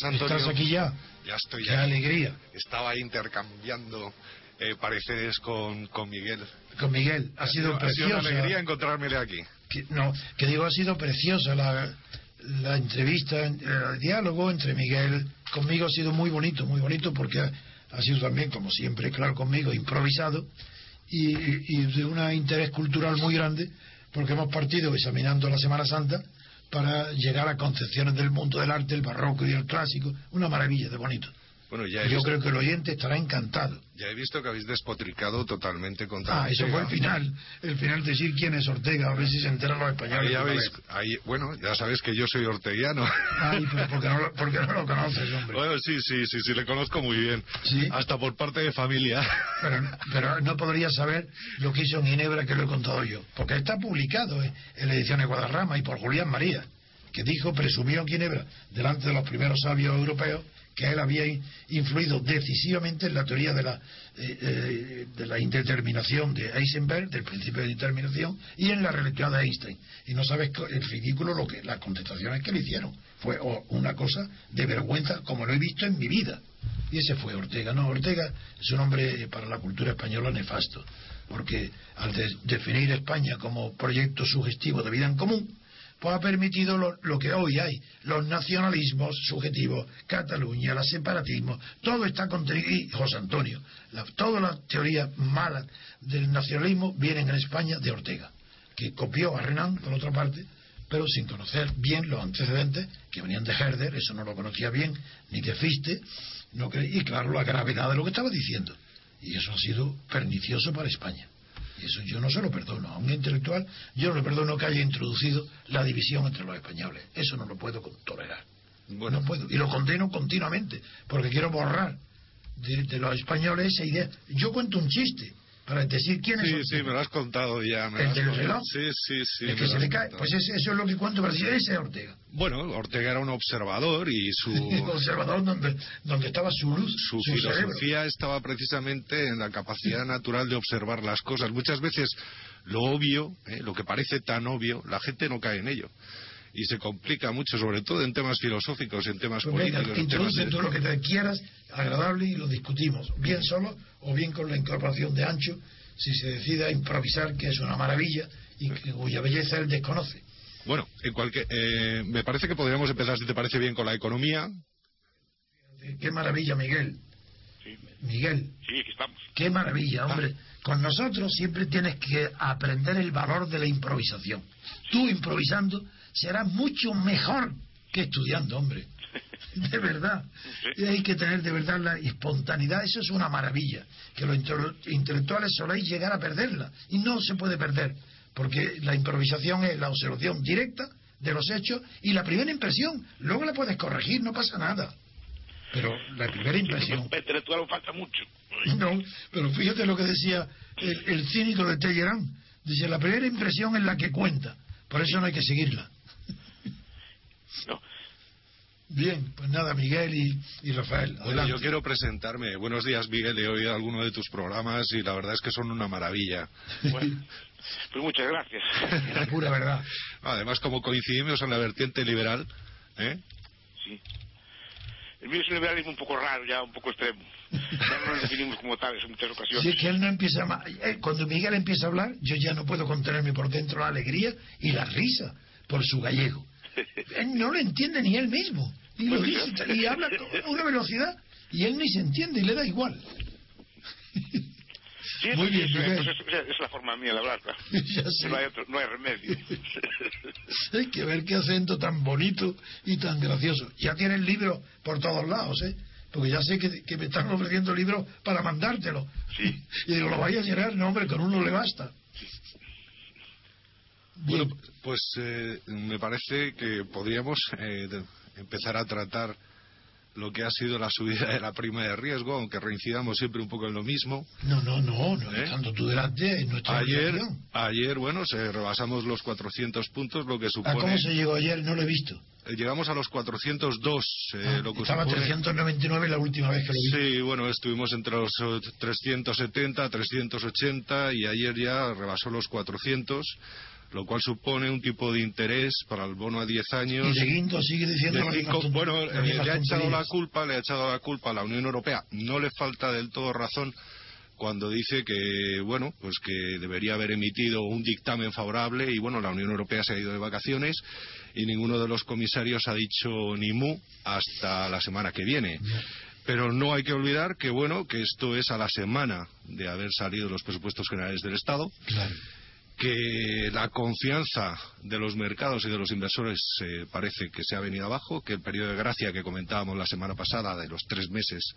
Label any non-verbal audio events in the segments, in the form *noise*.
días, Antonio. ¿Estás aquí ya? Ya estoy Qué aquí. alegría. Estaba intercambiando eh, pareceres con, con Miguel. Con Miguel. Ha sido Ha sido preciosa. una alegría encontrármele aquí. que, no, que digo, ha sido preciosa la, la entrevista, el diálogo entre Miguel conmigo ha sido muy bonito, muy bonito porque ha, ha sido también, como siempre, claro, conmigo, improvisado y, y de un interés cultural muy grande porque hemos partido examinando la Semana Santa para llegar a concepciones del mundo del arte, el barroco y el clásico, una maravilla de bonito. Bueno, ya Yo visto, creo que el oyente estará encantado. ya he visto que habéis despotricado totalmente contra Ah, eso fue el final, el final de decir quién es Ortega, a ver si se enteran los españoles. Ahí ya veis, ahí- bueno, ya sabes que yo soy orteguiano. Ay, pero ¿por qué no, no lo conoces, hombre? bueno, sí, sí, sí, sí, le conozco muy bien. Sí. Hasta por parte de familia. Pero, pero no podría saber lo que hizo en Ginebra que lo he contado yo. Porque está publicado en, en la edición de Guadarrama y por Julián María, que dijo, presumió en Ginebra, delante de los primeros sabios europeos, que él había in- influido decisivamente en la teoría de la, eh, eh, de la indeterminación de Heisenberg, del principio de determinación, y en la relectura de Einstein. Y no sabes el ridículo, lo que las contestaciones que le hicieron. Fue una cosa de vergüenza como lo he visto en mi vida. Y ese fue Ortega. No, Ortega es un hombre eh, para la cultura española nefasto, porque al de- definir España como proyecto sugestivo de vida en común, pues ha permitido lo, lo que hoy hay, los nacionalismos subjetivos, Cataluña, el separatismo, todo está contenido, y José Antonio, la- todas las teorías malas del nacionalismo vienen en España de Ortega, que copió a Renan, por otra parte, pero sin conocer bien los antecedentes que venían de Herder, eso no lo conocía bien, ni de cre- y claro, la gravedad de lo que estaba diciendo. Y eso ha sido pernicioso para España. Eso yo no se lo perdono. A un intelectual yo no le perdono que haya introducido la división entre los españoles. Eso no lo puedo tolerar. Bueno, No puedo. Y lo condeno continuamente, porque quiero borrar de, de los españoles esa idea. Yo cuento un chiste para decir quién es sí, sí, me lo has contado ya. me ¿El del reloj? Sí, sí, sí. El que se le cae. Pues ese- eso es lo que cuento para decir ese es Ortega. Bueno, Ortega era un observador y su, *laughs* conservador donde, donde estaba su luz, su su cerebro. filosofía estaba precisamente en la capacidad natural de observar las cosas. Muchas veces lo obvio, ¿eh? lo que parece tan obvio, la gente no cae en ello. Y se complica mucho, sobre todo en temas filosóficos, en temas Pues venga, políticos. en temas de- tú lo que te quieras, agradable, y lo discutimos, bien solo o bien con la incorporación de Ancho, si se decide a improvisar, que es una maravilla y que- cuya belleza él desconoce. Bueno, en cualquier, eh, me parece que podríamos empezar, si te parece bien, con la economía. Qué maravilla, Miguel. Sí, Miguel, sí, aquí estamos. qué maravilla, hombre. Con nosotros siempre tienes que aprender el valor de la improvisación. Tú improvisando serás mucho mejor que estudiando, hombre. *laughs* De verdad. Y hay que tener de verdad la espontaneidad. Eso es una maravilla. Que los intelectuales soléis llegar a perderla. Y no se puede perder. Porque la improvisación es la observación directa de los hechos y la primera impresión. Luego la puedes corregir, no pasa nada. Pero la primera impresión. *laughs* Intelectual falta mucho. No, pero fíjate lo que decía el, el cínico de Tellerán. Dice, la primera impresión es la que cuenta. Por eso no hay que seguirla. No. Bien, pues nada, Miguel y, y Rafael. Bueno, yo quiero presentarme. Buenos días, Miguel. He oído algunos de tus programas y la verdad es que son una maravilla. Bueno, pues muchas gracias. *laughs* La pura verdad. Además, como coincidimos en la vertiente liberal, ¿eh? Sí. El mío es un liberalismo un poco raro, ya un poco extremo. Ya no nos definimos como tales en muchas Si ocasiones. es que él no empieza a... ma- eh, Cuando Miguel empieza a hablar, yo ya no puedo contenerme por dentro la alegría y la risa por su gallego. Él no lo entiende ni él mismo. Y, lo dice, y habla con una velocidad y él ni se entiende y le da igual. *laughs* Sí, Muy bien, sí, es, es la forma mía de hablar. *laughs* No hay, otro, no hay remedio. *laughs* Hay que ver qué acento tan bonito y tan gracioso. Ya tienes libros por todos lados, ¿eh? Porque ya sé que, que me están ofreciendo libros para mandártelo. Sí. Y digo, lo vaya a llenar, no, hombre, con uno le basta. Bien. Bueno, pues eh, me parece que podríamos eh, empezar a tratar lo que ha sido la subida de la prima de riesgo, aunque reincidamos siempre un poco en lo mismo. No, no, no, no ¿Eh? estando tú delante en nuestra Ayer, ayer, bueno, se rebasamos los 400 puntos, lo que ¿A supone... cómo se llegó ayer? No lo he visto. eh, Llegamos a los 402, eh, Ah, lo que estaba supone... 399 la última vez que lo vi. Sí, bueno, estuvimos entre los eh, 370, 380 y ayer ya rebasó los 400, lo cual supone un tipo de interés para el bono a 10 años. Y de Guindos sigue diciendo de cinco- bueno, las eh, le ha echado la culpa, le ha echado la culpa a la Unión Europea. No le falta del todo razón cuando dice que, bueno, pues que debería haber emitido un dictamen favorable y, bueno, la Unión Europea se ha ido de vacaciones y ninguno de los comisarios ha dicho ni mu hasta la semana que viene. Pero no hay que olvidar que, bueno, que esto es a la semana de haber salido los presupuestos generales del Estado Claro. Que la confianza de los mercados y de los inversores eh, parece que se ha venido abajo, que el periodo de gracia que comentábamos la semana pasada de los tres meses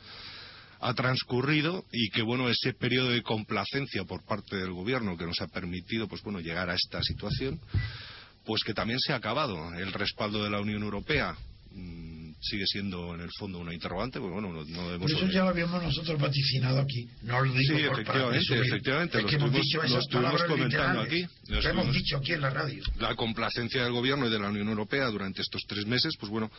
ha transcurrido y que bueno ese periodo de complacencia por parte del gobierno que nos ha permitido pues bueno llegar a esta situación pues que también se ha acabado el respaldo de la Unión Europea mm, sigue siendo en el fondo una interrogante pues bueno no, no debemos eso ya lo habíamos nosotros vaticinado aquí. No lo digo Sí, por- efectivamente, efectivamente, Es lo que hemos dicho lo estuvimos comentando aquí, lo Lo hemos dicho aquí en la radio. la complacencia del gobierno y de la Unión Europea durante estos tres meses, pues bueno,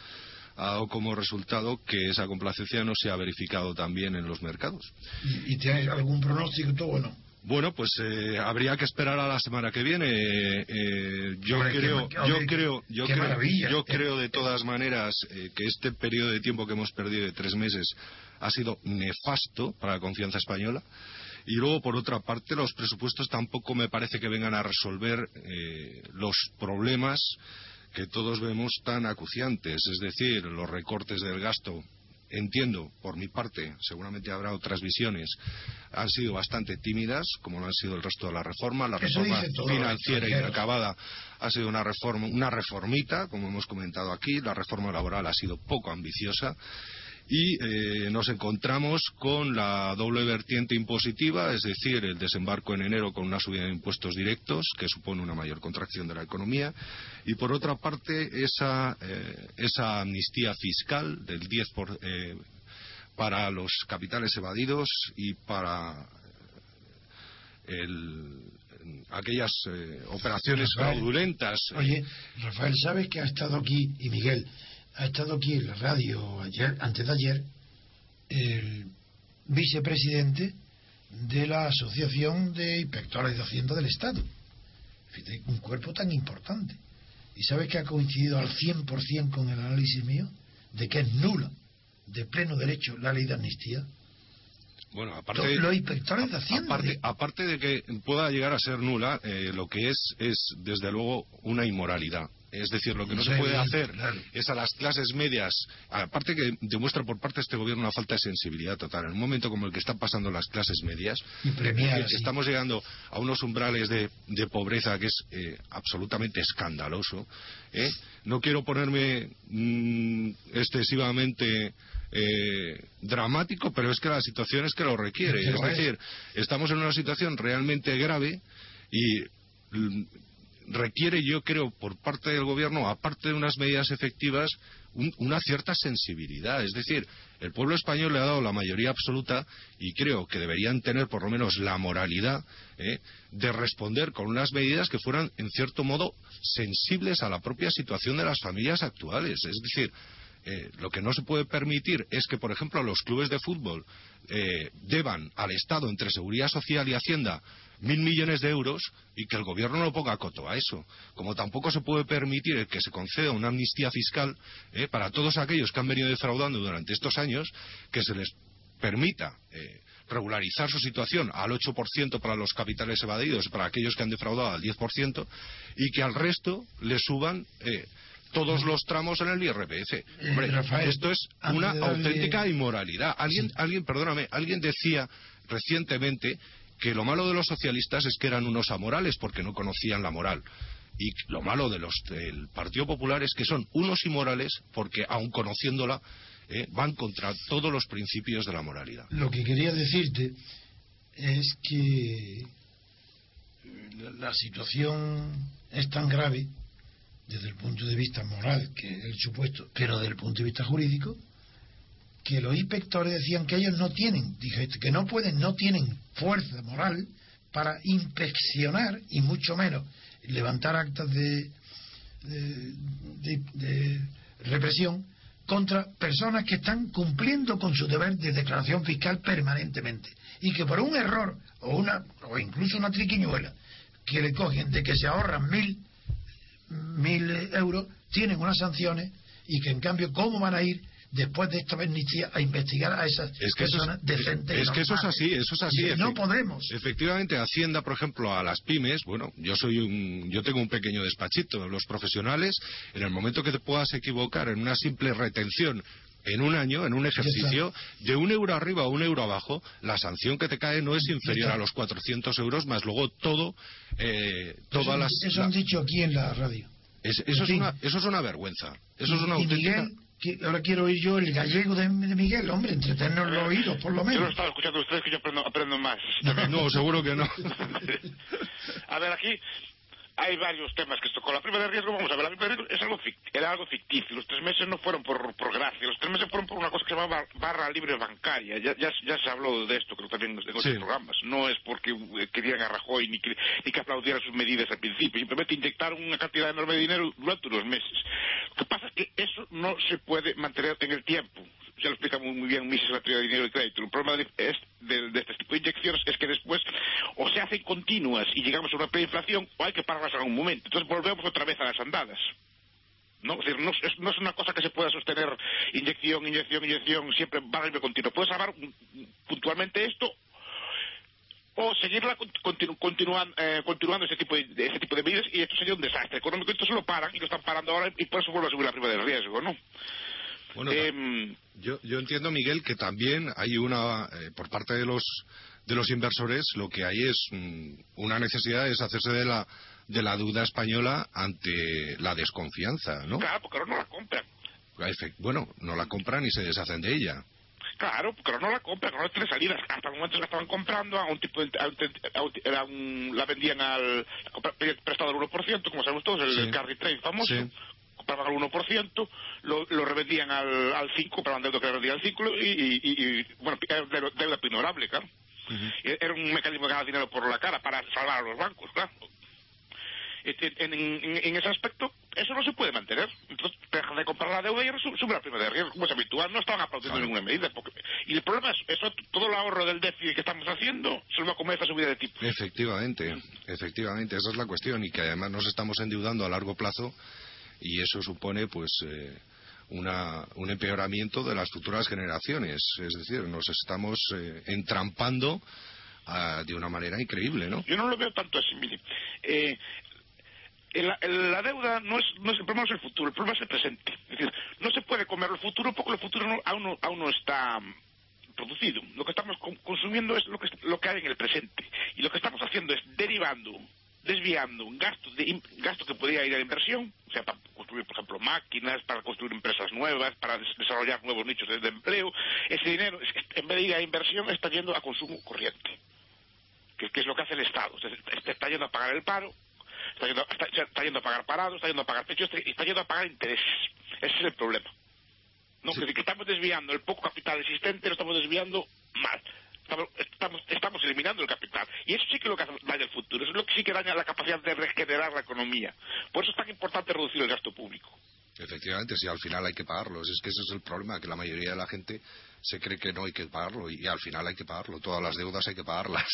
ha dado como resultado que esa complacencia no se ha verificado también en los mercados. ¿Y, y tienes algún pronóstico tú? Bueno, Bueno, pues eh, habría que esperar a la semana que viene. Eh, eh, yo Hombre, creo, yo creo, yo qué creo, yo Eh, creo de todas maneras eh, que este periodo de tiempo que hemos perdido de tres meses ha sido nefasto para la confianza española. Y luego, por otra parte, los presupuestos tampoco me parece que vengan a resolver eh, los problemas que todos vemos tan acuciantes, es decir, los recortes del gasto entiendo, por mi parte, seguramente habrá otras visiones, han sido bastante tímidas, como lo han sido el resto de la reforma. La reforma financiera extranjeros. inacabada ha sido una reforma, una reformita, como hemos comentado aquí. La reforma laboral ha sido poco ambiciosa. Y eh, nos encontramos con la doble vertiente impositiva, es decir, el desembarco en enero con una subida de impuestos directos, que supone una mayor contracción de la economía, y por otra parte esa, eh, esa amnistía fiscal del 10 por, eh, para los capitales evadidos y para el- aquellas eh, operaciones Rafael, fraudulentas. Oye, Rafael, ¿sabes que ha estado aquí, y Miguel, ha estado aquí en la radio ayer, antes de ayer, el vicepresidente de la Asociación de Inspectores de Hacienda del Estado? Fíjate, un cuerpo tan importante. ¿Y sabes que ha coincidido al 100% con el análisis mío? De que es nula, de pleno derecho, la ley de amnistía. Bueno, aparte, Los inspectores de Hacienda. aparte, de- aparte de que pueda llegar a ser nula, eh, lo que es es desde luego una inmoralidad. Es decir, lo que no se puede hacer es a las clases medias, aparte que demuestra por parte de este gobierno una falta de sensibilidad total. En un momento como el que están pasando las clases medias, premiar estamos llegando a unos umbrales de, de pobreza que es eh, absolutamente escandaloso. ¿eh? No quiero ponerme mm, excesivamente eh, dramático, pero es que la situación es que lo requiere. Es. decir, estamos en una situación realmente grave y mm, requiere, yo creo, por parte del gobierno, aparte de unas medidas efectivas, un- una cierta sensibilidad. Es decir, el pueblo español le ha dado la mayoría absoluta y creo que deberían tener por lo menos la moralidad ¿eh? de responder con unas medidas que fueran, en cierto modo, sensibles a la propia situación de las familias actuales. Es decir, eh, lo que no se puede permitir es que, por ejemplo, los clubes de fútbol eh, deban al Estado, entre Seguridad Social y Hacienda, mil millones de euros y que el gobierno no ponga coto a eso. Como tampoco se puede permitir el que se conceda una amnistía fiscal eh, para todos aquellos que han venido defraudando durante estos años, que se les permita eh, regularizar su situación al 8% para los capitales evadidos, para aquellos que han defraudado al 10%, y que al resto le suban eh, todos los tramos en el IRPF. Hombre, Rafael, esto es una auténtica inmoralidad. Alguien, Sí. alguien, perdóname, alguien decía recientemente que lo malo de los socialistas es que eran unos amorales porque no conocían la moral. Y lo malo del Partido Popular es que son unos inmorales porque, aun conociéndola, eh, van contra todos los principios de la moralidad. Lo que quería decirte es que la, la situación es tan grave desde el punto de vista moral, que es el supuesto, pero desde el punto de vista jurídico, que los inspectores decían que ellos no tienen, dije, que no pueden, no tienen fuerza moral para inspeccionar y mucho menos levantar actas de, represión contra personas que están cumpliendo con su deber de declaración fiscal permanentemente. Y que por un error o una o incluso una triquiñuela que le cogen de que se ahorran mil, mil euros, tienen unas sanciones y que en cambio, ¿cómo van a ir después de esta amnistía a investigar a esas es que personas eso es, decentes? Es que eso es así, eso es así. Y no podemos. Efectivamente, Hacienda, por ejemplo, a las pymes, bueno, yo soy un, yo tengo un pequeño despachito. Los profesionales, en el momento que te puedas equivocar en una simple retención en un año, en un ejercicio, de un euro arriba o un euro abajo, la sanción que te cae no es inferior a los 400 euros, más luego todo, eh, todas eso, las... Eso han dicho aquí en la radio. Es, eso, es una, eso es una vergüenza. Eso y, es una auténtica... Miguel, ahora quiero oír yo el gallego de, de Miguel, hombre, entretenernos los oídos, por lo Yo lo menos. estaba escuchando a ustedes que yo aprendo, aprendo más. *laughs* No, seguro que no. *laughs* a ver, aquí hay varios temas que con la prima de riesgo, vamos a ver, la prima de riesgo es algo era algo ficticio. Los tres meses no fueron por, por gracia, los tres meses fueron por una cosa que se llama bar- barra libre bancaria. Ya, ya, ya se habló de esto, creo también en otros Sí. programas. No es porque eh, querían a Rajoy ni que, ni que aplaudieran sus medidas al principio, simplemente inyectaron una cantidad enorme de dinero durante unos meses. Lo que pasa es que eso no se puede mantener en el tiempo. Ya lo explica muy, muy bien Mises la teoría de dinero y crédito. El problema de, es, de, de este tipo de inyecciones es que después o se hacen continuas y llegamos a una preinflación o hay que pararlas en algún momento. Entonces volvemos otra vez a las andadas. ¿no? Es decir, no, es, no es una cosa que se pueda sostener inyección, inyección, inyección, siempre a continuo. Puedes salvar puntualmente esto o seguirla continu, continuan, eh, continuando ese tipo, de, de- ese tipo de medidas y esto sería un desastre económico. Entonces lo paran y lo están parando ahora y por eso vuelve a subir la prima de riesgo, ¿no? Bueno, Em, Yo, yo entiendo, Miguel, que también hay una, eh, por parte de los, de los inversores, lo que hay es mm, una necesidad de deshacerse de la, de la deuda española ante la desconfianza, ¿no? claro, porque ahora no la compran. Bueno, no la compran y se deshacen de ella. Claro, porque no la compran, no tiene salidas. Hasta el momento la estaban comprando a un tipo de, a un, a un- era un- la vendían al prestado al 1%, como sabemos todos, el, Sí. el carry trade famoso. Sí. Compraban al 1%, lo, lo revendían al, al 5%, compraban deuda que revendían al 5%, y, y, y, y, bueno, era deuda, deuda pinorable, claro. Era un mecanismo de ganar dinero por la cara para salvar a los bancos, claro. En, en- en- en ese aspecto, eso no se puede mantener. Entonces, dejan de comprar la deuda y sube la prima de riesgo, como es habitual. No estaban aplaudiendo Claro. ninguna medida. porque- y el problema es, eso, todo el ahorro del déficit que estamos haciendo se lo va a comer esta subida de tipo. Efectivamente, efectivamente, esa es la cuestión y que además nos estamos endeudando a largo plazo y eso supone pues eh, una, un empeoramiento de las futuras generaciones, es decir, nos estamos eh, entrampando ah, de una manera increíble, ¿no? Yo no lo veo tanto así, mire. Eh, el- la deuda no es, el problema no es el futuro, el problema es el presente. Es decir, no se puede comer el futuro porque el futuro no- aún, no, aún no está mm, producido. Lo que estamos con- consumiendo es lo que, lo que hay en el presente. Y lo que estamos haciendo es derivando, desviando un gasto, de, gasto que podría ir a la inversión, o sea, para construir, por ejemplo, máquinas, para construir empresas nuevas, para des- desarrollar nuevos nichos de, empleo. Ese dinero, en vez de ir a inversión, está yendo a consumo corriente que, que es lo que hace el Estado. O sea, está, yendo a pagar el paro, está yendo, está, está yendo a pagar parados, está yendo a pagar techos, está, está yendo a pagar intereses. Ese es el problema. ¿no? Sí. Que, que estamos desviando el poco capital existente, lo estamos desviando mal. Estamos, estamos, estamos eliminando el capital. Y eso sí que es lo que daña el futuro. Eso es lo que sí que daña la capacidad de regenerar la economía. Por eso es tan importante reducir el gasto público. Efectivamente, si al final hay que pagarlo, es que ese es el problema, que la mayoría de la gente se cree que no hay que pagarlo y al final hay que pagarlo, todas las deudas hay que pagarlas.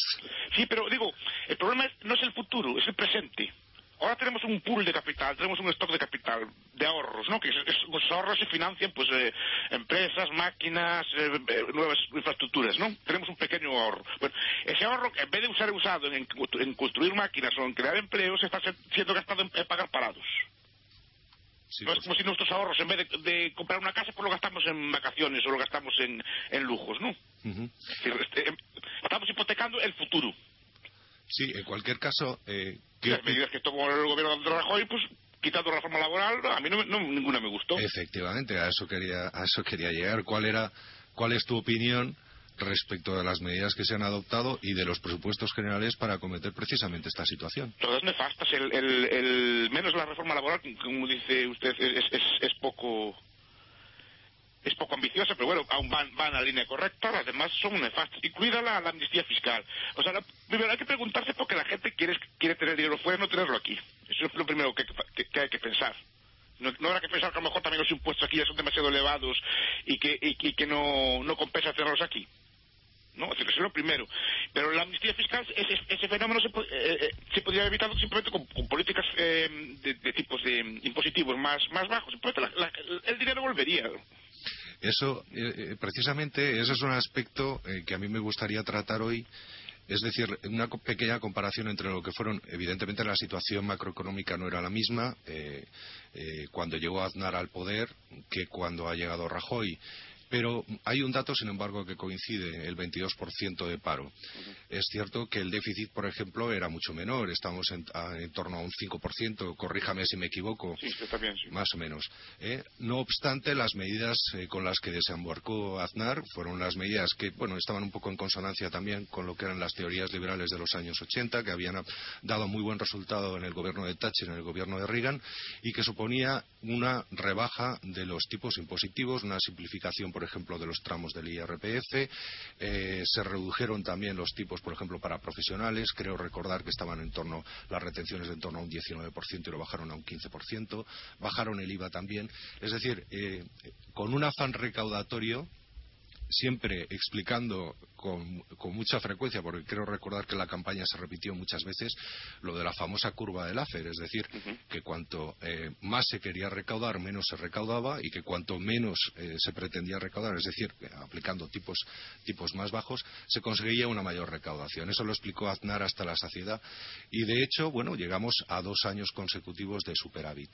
Sí, pero digo, el problema es- no es el futuro, es el presente. Ahora tenemos un pool de capital, tenemos un stock de capital, de ahorros, ¿no? Que los ahorros se financian, pues, eh, empresas, máquinas, eh, eh, nuevas infraestructuras, ¿no? Tenemos un pequeño ahorro. Bueno, ese ahorro, en vez de usar usado en, en construir máquinas o en crear empleos, está siendo gastado en, en pagar parados. Sí, no es como si nuestros ahorros, en vez de, de comprar una casa, pues lo gastamos en vacaciones o lo gastamos en, en lujos, ¿no? este, em, estamos hipotecando el futuro. Sí, en cualquier caso, eh, ¿qué Las medidas que tomó el gobierno de Rajoy, pues quitando la reforma laboral, a mí no, no- ninguna me gustó. Efectivamente, a eso quería, a eso quería llegar. ¿Cuál era, cuál es tu opinión respecto de las medidas que se han adoptado y de los presupuestos generales para acometer precisamente esta situación? Todas nefastas. El, el, el- menos la reforma laboral, como dice usted, es, es, es poco es poco ambiciosa, pero bueno, aún van, van a la línea correcta, las demás son nefastas, incluida la, la amnistía fiscal. O sea, la- primero hay que preguntarse por qué la gente quiere, quiere tener dinero fuera y no tenerlo aquí. Eso es lo primero que, que- hay que pensar. No, no habrá que pensar que a lo mejor también los impuestos aquí ya son demasiado elevados y que, y, y que no, no compensa tenerlos aquí. ¿no? Es decir, eso es lo primero. Pero la amnistía fiscal, ese, ese fenómeno se, eh, eh, se podría haber evitado simplemente con, con políticas eh, de, de, tipos de impositivos más, más bajos. La, la, el dinero volvería. Eso, precisamente, ese es un aspecto que a mí me gustaría tratar hoy es decir, una pequeña comparación entre lo que fueron, evidentemente la situación macroeconómica no era la misma eh, eh, cuando llegó Aznar al poder que cuando ha llegado Rajoy. Pero hay un dato, sin embargo, que coincide, el 22% de paro. Es cierto que el déficit, por ejemplo, era mucho menor, estamos en, torno a un 5%, corríjame si me equivoco, sí, está bien, sí. más o menos. ¿eh? No obstante, las medidas eh, con las que desembarcó Aznar fueron las medidas que, bueno, estaban un poco en consonancia también con lo que eran las teorías liberales de los años 80, que habían dado muy buen resultado en el gobierno de Thatcher, en el gobierno de Reagan, y que suponía una rebaja de los tipos impositivos, una simplificación por ejemplo, de los tramos del IRPF. Eh, se redujeron también los tipos, por ejemplo, para profesionales. Creo recordar que estaban en torno, las retenciones de en torno a un 19% y lo bajaron a un 15%. Bajaron el IVA también. Es decir, eh, con un afán recaudatorio siempre explicando con, mucha frecuencia, porque creo recordar que la campaña se repitió muchas veces, lo de la famosa curva del AFER, es decir, que cuanto eh, más se quería recaudar, menos se recaudaba y que cuanto menos eh, se pretendía recaudar, es decir, aplicando tipos, tipos más bajos, se conseguía una mayor recaudación. Eso lo explicó Aznar hasta la saciedad y, de hecho, bueno, llegamos a dos años consecutivos de superávit.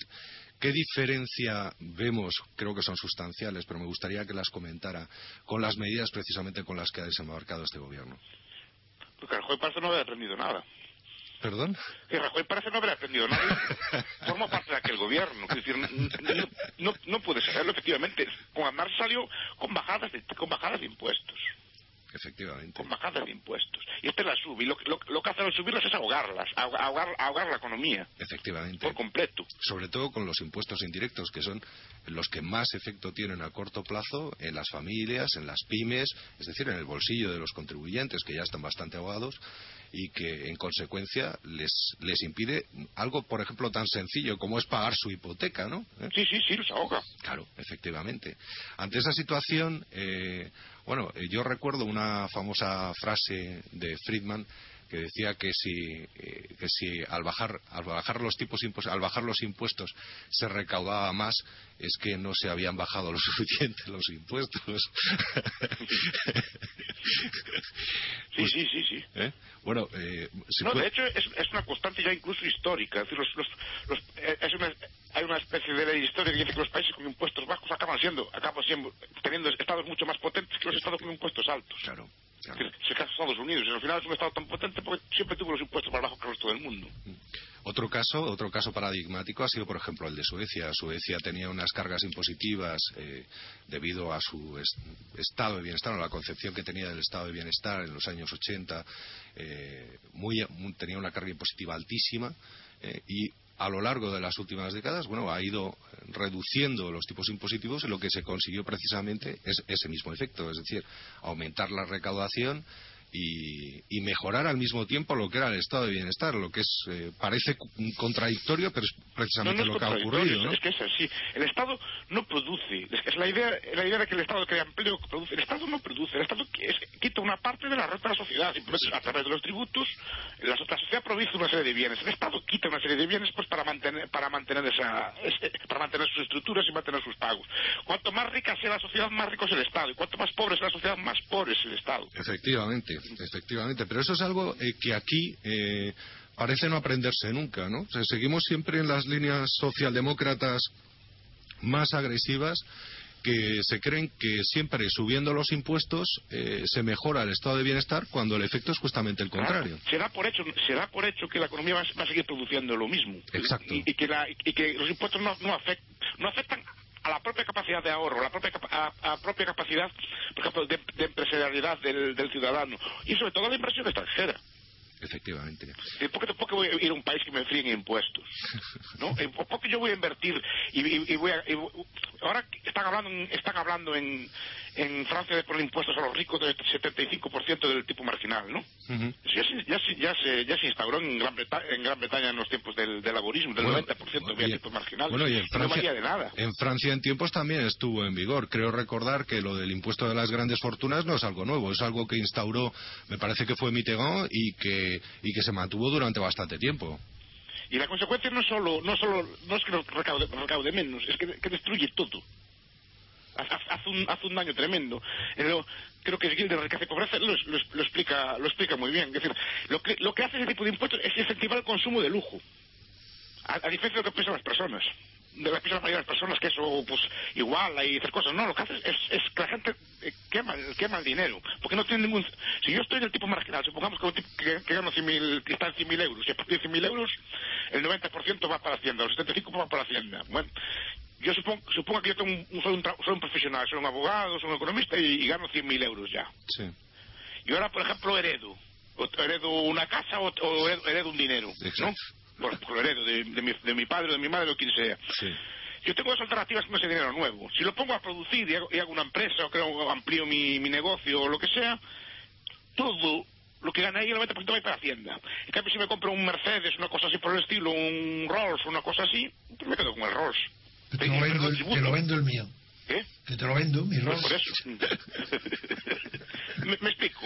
¿Qué diferencia vemos? Creo que son sustanciales, pero me gustaría que las comentara con las medidas precisamente con las que ha desembarcado este gobierno. Porque Rajoy parece no haber aprendido nada. ¿Perdón? Que Rajoy parece no haber aprendido nada. *laughs* Forma parte de aquel gobierno. Es decir, no, no, no puede serlo, efectivamente. Con Aznar salió con bajadas de, con bajadas de impuestos. Efectivamente. Con bajadas de impuestos. Y este las sube. Y lo, lo, lo que hace al subirlas es ahogarlas, ahogar, ahogar la economía. Efectivamente. Por completo. Sobre todo con los impuestos indirectos, que son los que más efecto tienen a corto plazo en las familias, en las pymes, es decir, en el bolsillo de los contribuyentes, que ya están bastante ahogados y que en consecuencia les, les impide algo, por ejemplo, tan sencillo como es pagar su hipoteca, ¿no? ¿Eh? Sí, sí, sí, los ahoga. Claro, efectivamente. Ante esa situación, eh, bueno, eh, yo recuerdo una famosa frase de Friedman que decía que si, eh, que si al bajar al bajar los tipos al bajar los impuestos se recaudaba más es que no se habían bajado lo *laughs* suficiente los impuestos. *laughs* Sí sí sí sí. ¿eh? bueno eh, si no puede... de hecho es, es, una constante ya incluso histórica. Es decir los, los, los, eh, es una, hay una especie de ley histórica que dice que los países con impuestos bajos acaban siendo acaban siendo teniendo estados mucho más potentes que los estados con impuestos altos. Claro Claro. Se Estados Unidos y al final es un Estado tan potente porque siempre tuvo los impuestos más bajos que el resto del mundo. Mm. Otro caso, otro caso paradigmático ha sido, por ejemplo, el de Suecia. Suecia tenía unas cargas impositivas eh, debido a su est estado de bienestar, o la concepción que tenía del estado de bienestar en los años 80. Eh, muy, tenía una carga impositiva altísima eh, y a lo largo de las últimas décadas, bueno, ha ido reduciendo los tipos impositivos y lo que se consiguió precisamente es ese mismo efecto, es decir, aumentar la recaudación y, y, mejorar al mismo tiempo lo que era el estado de bienestar, lo que es eh, parece contradictorio, pero es precisamente no, no es lo que ha ocurrido. ¿no? Es que es así. El Estado no produce. Es, que es la idea la idea de que el Estado crea empleo produce. El Estado no produce. El Estado es, quita una parte de la renta de la sociedad. Simplemente a través de los tributos, la, la, sociedad produce una serie de bienes. El Estado quita una serie de bienes pues para mantener para mantener esa para mantener sus estructuras y mantener sus pagos. Cuanto más rica sea la sociedad, más rico es el Estado. Y cuanto más pobre sea la sociedad, más pobre es el Estado. Efectivamente efectivamente. Pero eso es algo eh, que aquí eh, parece no aprenderse nunca, ¿no? O sea, seguimos siempre en las líneas socialdemócratas más agresivas que se creen que siempre subiendo los impuestos eh, se mejora el estado de bienestar cuando el efecto es justamente el contrario. Claro, se, da por hecho, se da por hecho que la economía va, va a seguir produciendo lo mismo. Exacto. Y, y, que, la, y que, los impuestos no, no, afect, no afectan a la propia capacidad de ahorro, a la propia, a, a propia capacidad, por ejemplo, de, de empresarialidad del, del, ciudadano y sobre todo la inversión extranjera. Efectivamente. ¿Por qué, ¿Por qué, voy a ir a un país que me fríen impuestos? ¿No? *laughs* ¿Por qué yo voy a invertir y, y, y voy a... Y, ahora están hablando, están hablando en, en Francia de poner impuestos a los ricos del 75% del tipo marginal, ¿no? ya, se, ya, ya, se, ya se instauró en Gran, Bretaña, en Gran Bretaña en los tiempos del, del laborismo, del 90% de tipo marginal. Bueno, y en Francia, no valía de nada. En Francia en tiempos también estuvo en vigor. Creo recordar que lo del impuesto de las grandes fortunas no es algo nuevo, es algo que instauró, me parece que fue Mitterrand y que, y que se mantuvo durante bastante tiempo. Y la consecuencia no solo, no solo, no es que recaude, recaude menos, es que, que destruye todo hace un, hace un daño tremendo. creo que Gilder de Riqueza y Pobreza lo, lo, explica, lo explica muy bien. Es decir, lo que, lo que hace ese tipo de impuestos es incentivar el consumo de lujo, a, diferencia de lo que piensan las personas. De piensan la mayoría de las personas que eso pues igual y hacer cosas. No lo que hace es, es que la gente eh, quema, quema el dinero. Porque no tiene ningún si yo estoy en el tipo marginal supongamos que, que, que gano 100.000 que está en 100.000 euros y a partir de 100.000 euros el 90% va para Hacienda el 75% va para Hacienda. Bueno yo supongo, supongo que yo tengo un, soy, un soy, un profesional, soy un abogado, soy un economista y, gano 100.000 euros ya. Sí. Y ahora, por ejemplo, heredo. O heredo una casa o, heredo, un dinero. Exacto. ¿no? Por, lo heredo de, mi, de mi padre o de mi madre o quien sea. Sí. Yo tengo dos alternativas con ese dinero nuevo. Si lo pongo a producir y hago, una empresa o creo amplío mi, mi negocio o lo que sea, todo lo que gana ahí el 90% va para Hacienda. En cambio, si me compro un Mercedes, una cosa así por el estilo, un Rolls, una cosa así, pues me quedo con el Rolls. Te, lo vendo, el, te lo vendo el mío. ¿Qué? Que te lo vendo, mi Rolls. Por eso. *laughs* me, explico.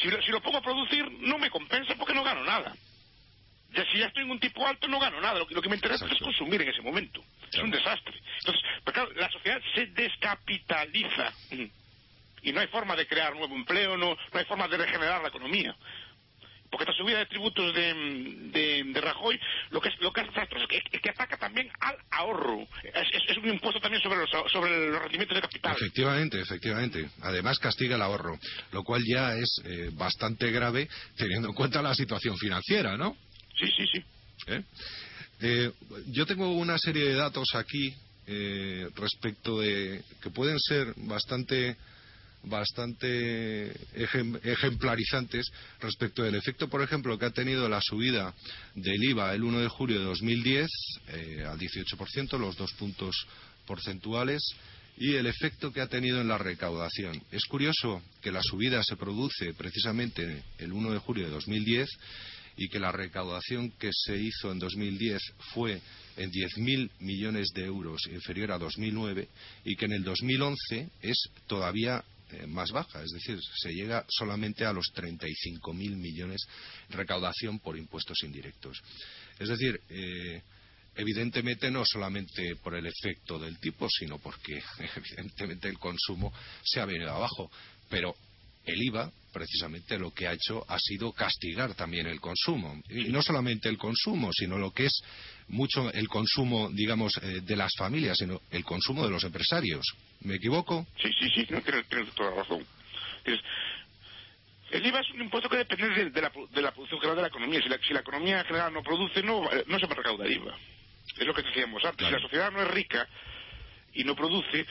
Si lo, si lo pongo a producir, no me compensa porque no gano nada. Ya, si ya estoy en un tipo alto, no gano nada. Lo, lo que me interesa es consumir en ese momento. Es un desastre. Entonces, pero claro, la sociedad se descapitaliza. Y no hay forma de crear nuevo empleo, no, no hay forma de regenerar la economía porque esta subida de tributos de, de, Rajoy lo que, lo que hace es que, ataca también al ahorro. Es, un impuesto también sobre los, sobre los rendimientos de capital. Efectivamente, efectivamente. Además castiga el ahorro, lo cual ya es eh, bastante grave teniendo en cuenta la situación financiera, ¿no? Sí, sí, sí. ¿Eh? Eh, yo tengo una serie de datos aquí respecto de que pueden ser bastante bastante ejemplarizantes respecto del efecto, por ejemplo, que ha tenido la subida del IVA el 1 de julio de 2010 eh, al 18%, los dos puntos porcentuales, y el efecto que ha tenido en la recaudación. Es curioso que la subida se produce precisamente el 1 de julio de 2010 y que la recaudación que se hizo en 2010 fue en 10.000 millones de euros inferior a 2009 y que en el 2011 es todavía eh, más baja, es decir, se llega solamente a los 35.000 millones recaudación por impuestos indirectos. Es decir, eh, evidentemente no solamente por el efecto del tipo, sino porque *laughs* evidentemente el consumo se ha venido abajo, pero el IVA precisamente lo que ha hecho ha sido castigar también el consumo. Y no solamente el consumo, sino lo que es mucho el consumo, digamos, eh, de las familias, sino el consumo de los empresarios. ¿Me equivoco? Sí, sí, sí, no, tienes, toda la razón. el IVA es un impuesto que depende de, la, producción general de la economía. Si la, si la economía general no produce, no, no se va a recaudar IVA. Es lo que decíamos antes. Si la sociedad no es rica y no produce,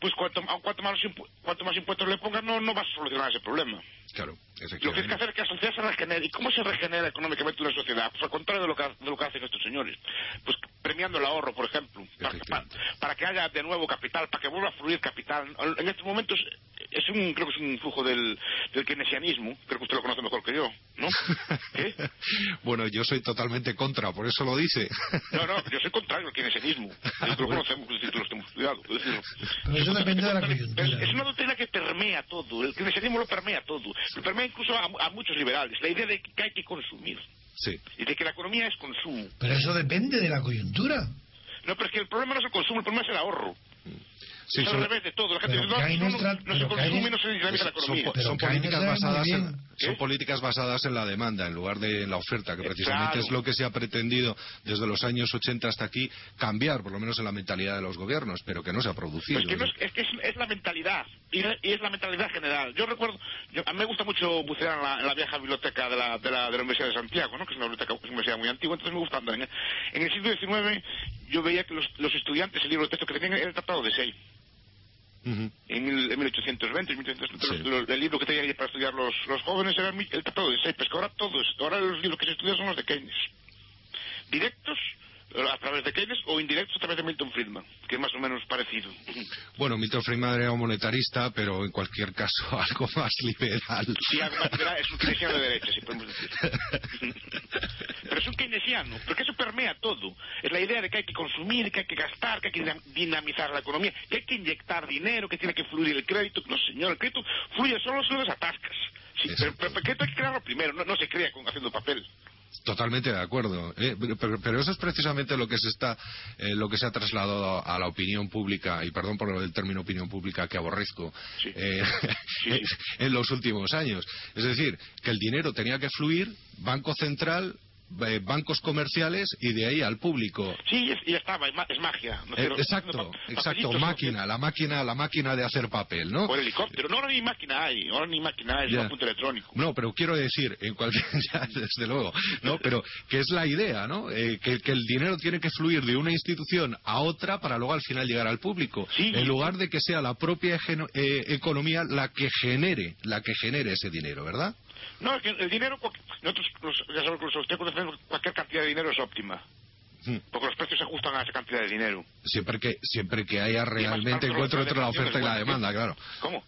pues cuanto, cuanto, más, cuanto más impuestos le pongan, no, no vas a solucionar ese problema. Claro, Lo que hay que hacer es que la sociedad se regenere. ¿Y cómo se regenera económicamente una sociedad? Pues al contrario de lo que, de lo que hacen estos señores. Pues premiando el ahorro, por ejemplo, para, que haya de nuevo capital, para que vuelva a fluir capital. En estos momentos es un, creo que es un flujo del, del keynesianismo, creo que usted lo conoce mejor que yo, ¿no? *laughs* bueno, yo soy totalmente contra, por eso lo dice. no, no, yo soy contrario al keynesianismo. *laughs* Lo conocemos, lo hemos estudiado. Pero eso depende de la coyuntura. Es, una doctrina que permea todo, el keynesianismo lo permea todo, lo permea incluso a, a muchos liberales, la idea de que hay que consumir. Sí. Y de que la economía es consumo. Pero eso depende de la coyuntura. No, pero es que el problema no es el consumo, el problema es el ahorro. Sí, es al revés de todo. La gente no, no, se consume y no se dinamiza la economía. Son, políticas basadas en, son políticas basadas en la demanda en lugar de en la oferta, que precisamente es lo que se ha pretendido desde los años 80 hasta aquí cambiar, por lo menos en la mentalidad de los gobiernos, pero que no se ha producido. Pues es, que es, que es, la mentalidad, y, es la mentalidad general. Yo recuerdo, a mí me gusta mucho bucear en la, vieja biblioteca de la, de, la, de la Universidad de Santiago, ¿no? que es una biblioteca una universidad muy antigua, entonces me gusta andar. En, en el siglo XIX yo veía que los, los estudiantes el libro de texto que tenían era el Tratado de En, en 1820, 1820 el libro que tenía para estudiar los, los jóvenes era el Tratado de Seipes, que ahora todos, ahora los libros que se estudian son los de Keynes. Directos, a través de Keynes o indirectos a través de Milton Friedman, que es más o menos parecido. *laughs* Bueno, Milton Friedman era un monetarista, pero en cualquier caso *laughs* algo más liberal. Sí, algo más liberal, es un keynesiano de derecha, si podemos decir. *laughs* pero es un keynesiano, porque eso permea todo. Es la idea de que hay que consumir, que hay que gastar, que hay que dinamizar la economía, que hay que inyectar dinero, que tiene que fluir el crédito. No, señor, el crédito fluye solo si lo desatascas. Sí, pero, pero, el crédito hay que crearlo primero, no, no se crea con, haciendo papel. Totalmente de acuerdo. Eh, pero, eso es precisamente lo que se está, eh, lo que se ha trasladado a la opinión pública y perdón por el término opinión pública que aborrezco eh, *laughs* en los últimos años. Es decir, que el dinero tenía que fluir, Banco Central eh, bancos comerciales y de ahí al público. Sí, ya estaba, es magia. Eh, exacto, exacto, máquina, la máquina, la máquina de hacer papel, ¿no? O el helicóptero, no, ahora ni máquina hay, ahora ni máquina hay, es un punto electrónico. No, pero quiero decir, en cualquier, *laughs* desde luego, ¿no? Pero que es la idea, ¿no? Eh, que, el dinero tiene que fluir de una institución a otra para luego al final llegar al público, en lugar de que sea la propia economía la que genere, la que genere ese dinero, ¿verdad? No, el dinero, nosotros ya sabemos que los cualquier cantidad de dinero es óptima. Hmm. Porque los precios se ajustan a esa cantidad de dinero. Siempre que, siempre que haya realmente encuentro entre la oferta y la demanda, claro. ¿Cómo?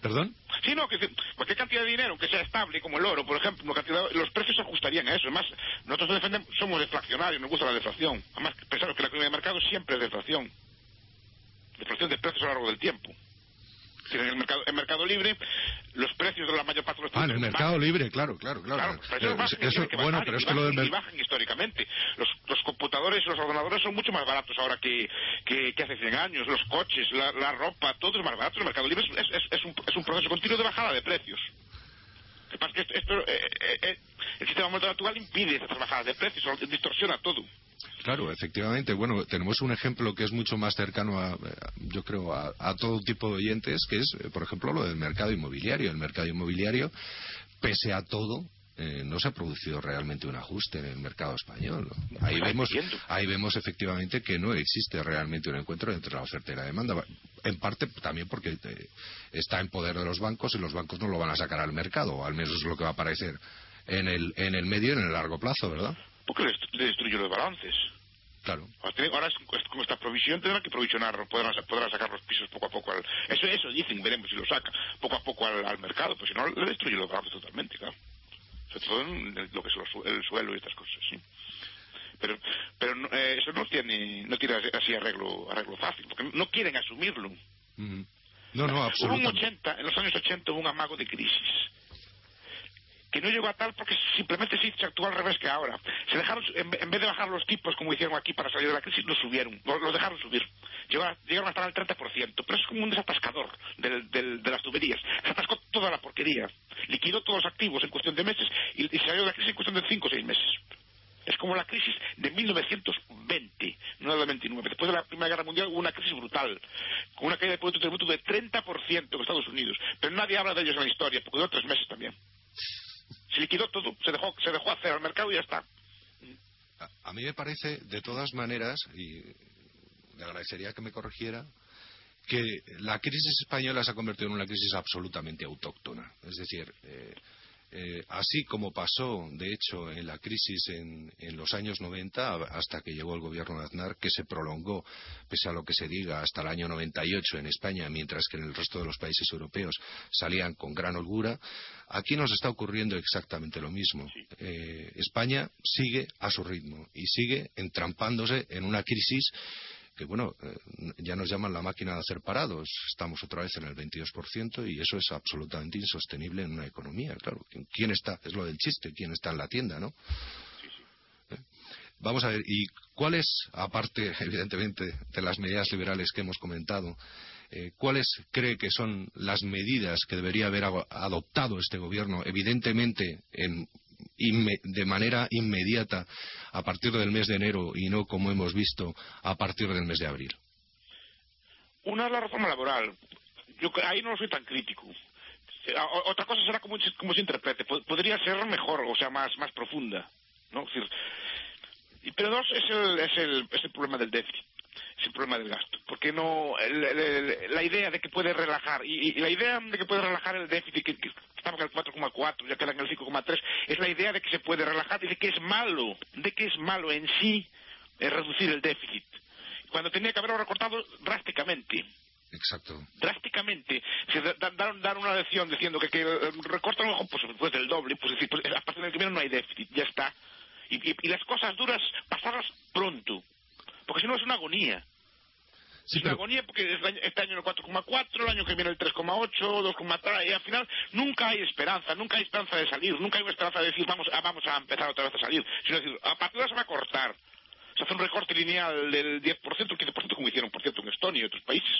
¿Perdón? Sí, no, que cualquier cantidad de dinero, que sea estable, como el oro, por ejemplo, los precios se ajustarían a eso. Además, nosotros defendemos, somos deflacionarios, nos gusta la deflación. Además, pensamos que la economía de mercado siempre es deflación. Deflación de precios a lo largo del tiempo en el mercado, en mercado libre los precios de la mayor parte de los Ah, en el mercado libre, claro, claro, claro. eso, bueno, pero es que lo del y bajan históricamente. Los, los computadores y los ordenadores son mucho más baratos ahora que, que, hace 100 años. Los coches, la, la, ropa, todo es más barato. El mercado libre es, es, es, un, es un proceso continuo de bajada de precios. Lo que pasa es que esto, eh, eh, eh, el sistema monetario actual impide estas bajadas de precios, distorsiona todo. Claro, efectivamente. Bueno, tenemos un ejemplo que es mucho más cercano, a, yo creo, a, todo tipo de oyentes, que es, por ejemplo, lo del mercado inmobiliario. El mercado inmobiliario, pese a todo, eh, no se ha producido realmente un ajuste en el mercado español. Ahí vemos, ahí vemos efectivamente que no existe realmente un encuentro entre la oferta y la demanda. En parte también porque eh, está en poder de los bancos y los bancos no lo van a sacar al mercado, o al menos es lo que va a aparecer en el, en el medio y en el largo plazo, ¿verdad? Porque le, destruye los balances. Claro. Ahora con esta provisión tendrán que provisionar, podrán, podrán, sacar los pisos poco a poco. Al, eso, eso dicen, veremos si lo saca poco a poco al, mercado, pues si no le destruye los balances totalmente, claro. Sobre todo en lo que es el suelo y estas cosas, sí. Pero, pero eh, eso no tiene, no tiene así arreglo, arreglo fácil, porque no quieren asumirlo. No, no, absolutamente. Hubo un 80, en los años 80 hubo un amago de crisis que no llegó a tal porque simplemente se actuó al revés que ahora. Se dejaron, en, vez de bajar los tipos como hicieron aquí para salir de la crisis, los subieron, los, dejaron subir. Llegaron, llegaron a estar al 30%, pero es como un desatascador de las tuberías. Se atascó toda la porquería, liquidó todos los activos en cuestión de meses y, y salió de la crisis en cuestión de 5 o 6 meses. Es como la crisis de 1920, no de la 29. Después de la Primera Guerra Mundial hubo una crisis brutal, con una caída de Producto Bruto de 30% en Estados Unidos. Pero nadie habla de ellos en la historia, porque duró tres meses también se liquidó todo, se dejó, se dejó hacer al mercado y ya está. A, mí me parece, de todas maneras, y le agradecería que me corrigiera, que la crisis española se ha convertido en una crisis absolutamente autóctona. Es decir, eh, eh, así como pasó, de hecho, en la crisis en, los años 90, hasta que llegó el gobierno de Aznar, que se prolongó, pese a lo que se diga, hasta el año 98 en España, mientras que en el resto de los países europeos salían con gran holgura, aquí nos está ocurriendo exactamente lo mismo. Eh, España sigue a su ritmo y sigue entrampándose en una crisis que bueno, eh, ya nos llaman la máquina de hacer parados. Estamos otra vez en el 22% y eso es absolutamente insostenible en una economía, claro. ¿Quién está? Es lo del chiste, ¿quién está en la tienda, no? ¿Eh? Vamos a ver, ¿y cuáles, aparte, *laughs* evidentemente, de las medidas liberales que hemos comentado, eh, cuáles cree que son las medidas que debería haber adoptado este gobierno, evidentemente en de manera inmediata a partir del mes de enero y no como hemos visto a partir del mes de abril? Una es la reforma laboral. Yo ahí no soy tan crítico. Eh, otra cosa será cómo, se interprete. Podría ser mejor, o sea, más, más profunda. ¿no? pero dos es el, es, el, es el problema del déficit es el problema del gasto. Porque no, la idea de que puede relajar, y, la idea de que puede relajar el déficit, que, estamos en el 4,4, ya queda en el 5,3, es la idea de que se puede relajar y de que es malo, de que es malo en sí es reducir el déficit. Cuando tenía que haberlo recortado drásticamente. Exacto. Drásticamente. Si dar, dar, una lección diciendo que, que eh, recortan pues, pues del doble, pues, decir, pues a partir del primero no hay déficit, ya está. Y, y, y las cosas duras, pasarlas pronto. Porque si no es una agonía. Sí, es una agonía porque este año el 4,4, el año que viene el 3,8, 2,3, y al final nunca hay esperanza, nunca hay esperanza de salir, nunca hay esperanza de decir vamos, vamos a empezar otra vez a salir, sino decir, a partir de ahora se va a cortar se hace un recorte lineal del 10%, el 15%, como hicieron, por cierto, en Estonia y otros países.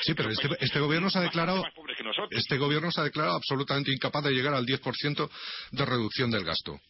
Sí, pero este, este, gobierno se ha declarado, este gobierno se ha declarado absolutamente incapaz de llegar al 10% de reducción del gasto.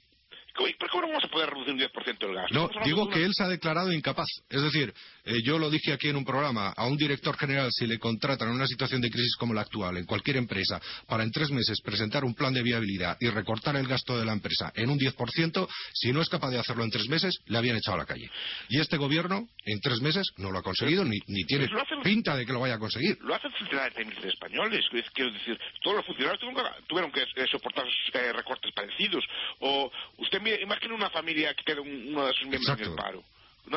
¿Por qué no vamos a poder reducir un 10% el gasto? No, digo que él se ha declarado incapaz. Es decir, eh, yo lo dije aquí en un programa, a un director general si le contratan en una situación de crisis como la actual, en cualquier empresa, para en tres meses presentar un plan de viabilidad y recortar el gasto de la empresa en un 10%, si no es capaz de hacerlo en tres meses, le habían echado a la calle. Y este gobierno, en tres meses, no lo ha conseguido, ni, tiene pinta de que lo vaya a conseguir. Lo hacen funcionarios españoles. Quiero decir, todos los funcionarios tuvieron que eh, soportar eh, recortes parecidos. O usted imagina una familia que queda uno de sus miembros en el paro.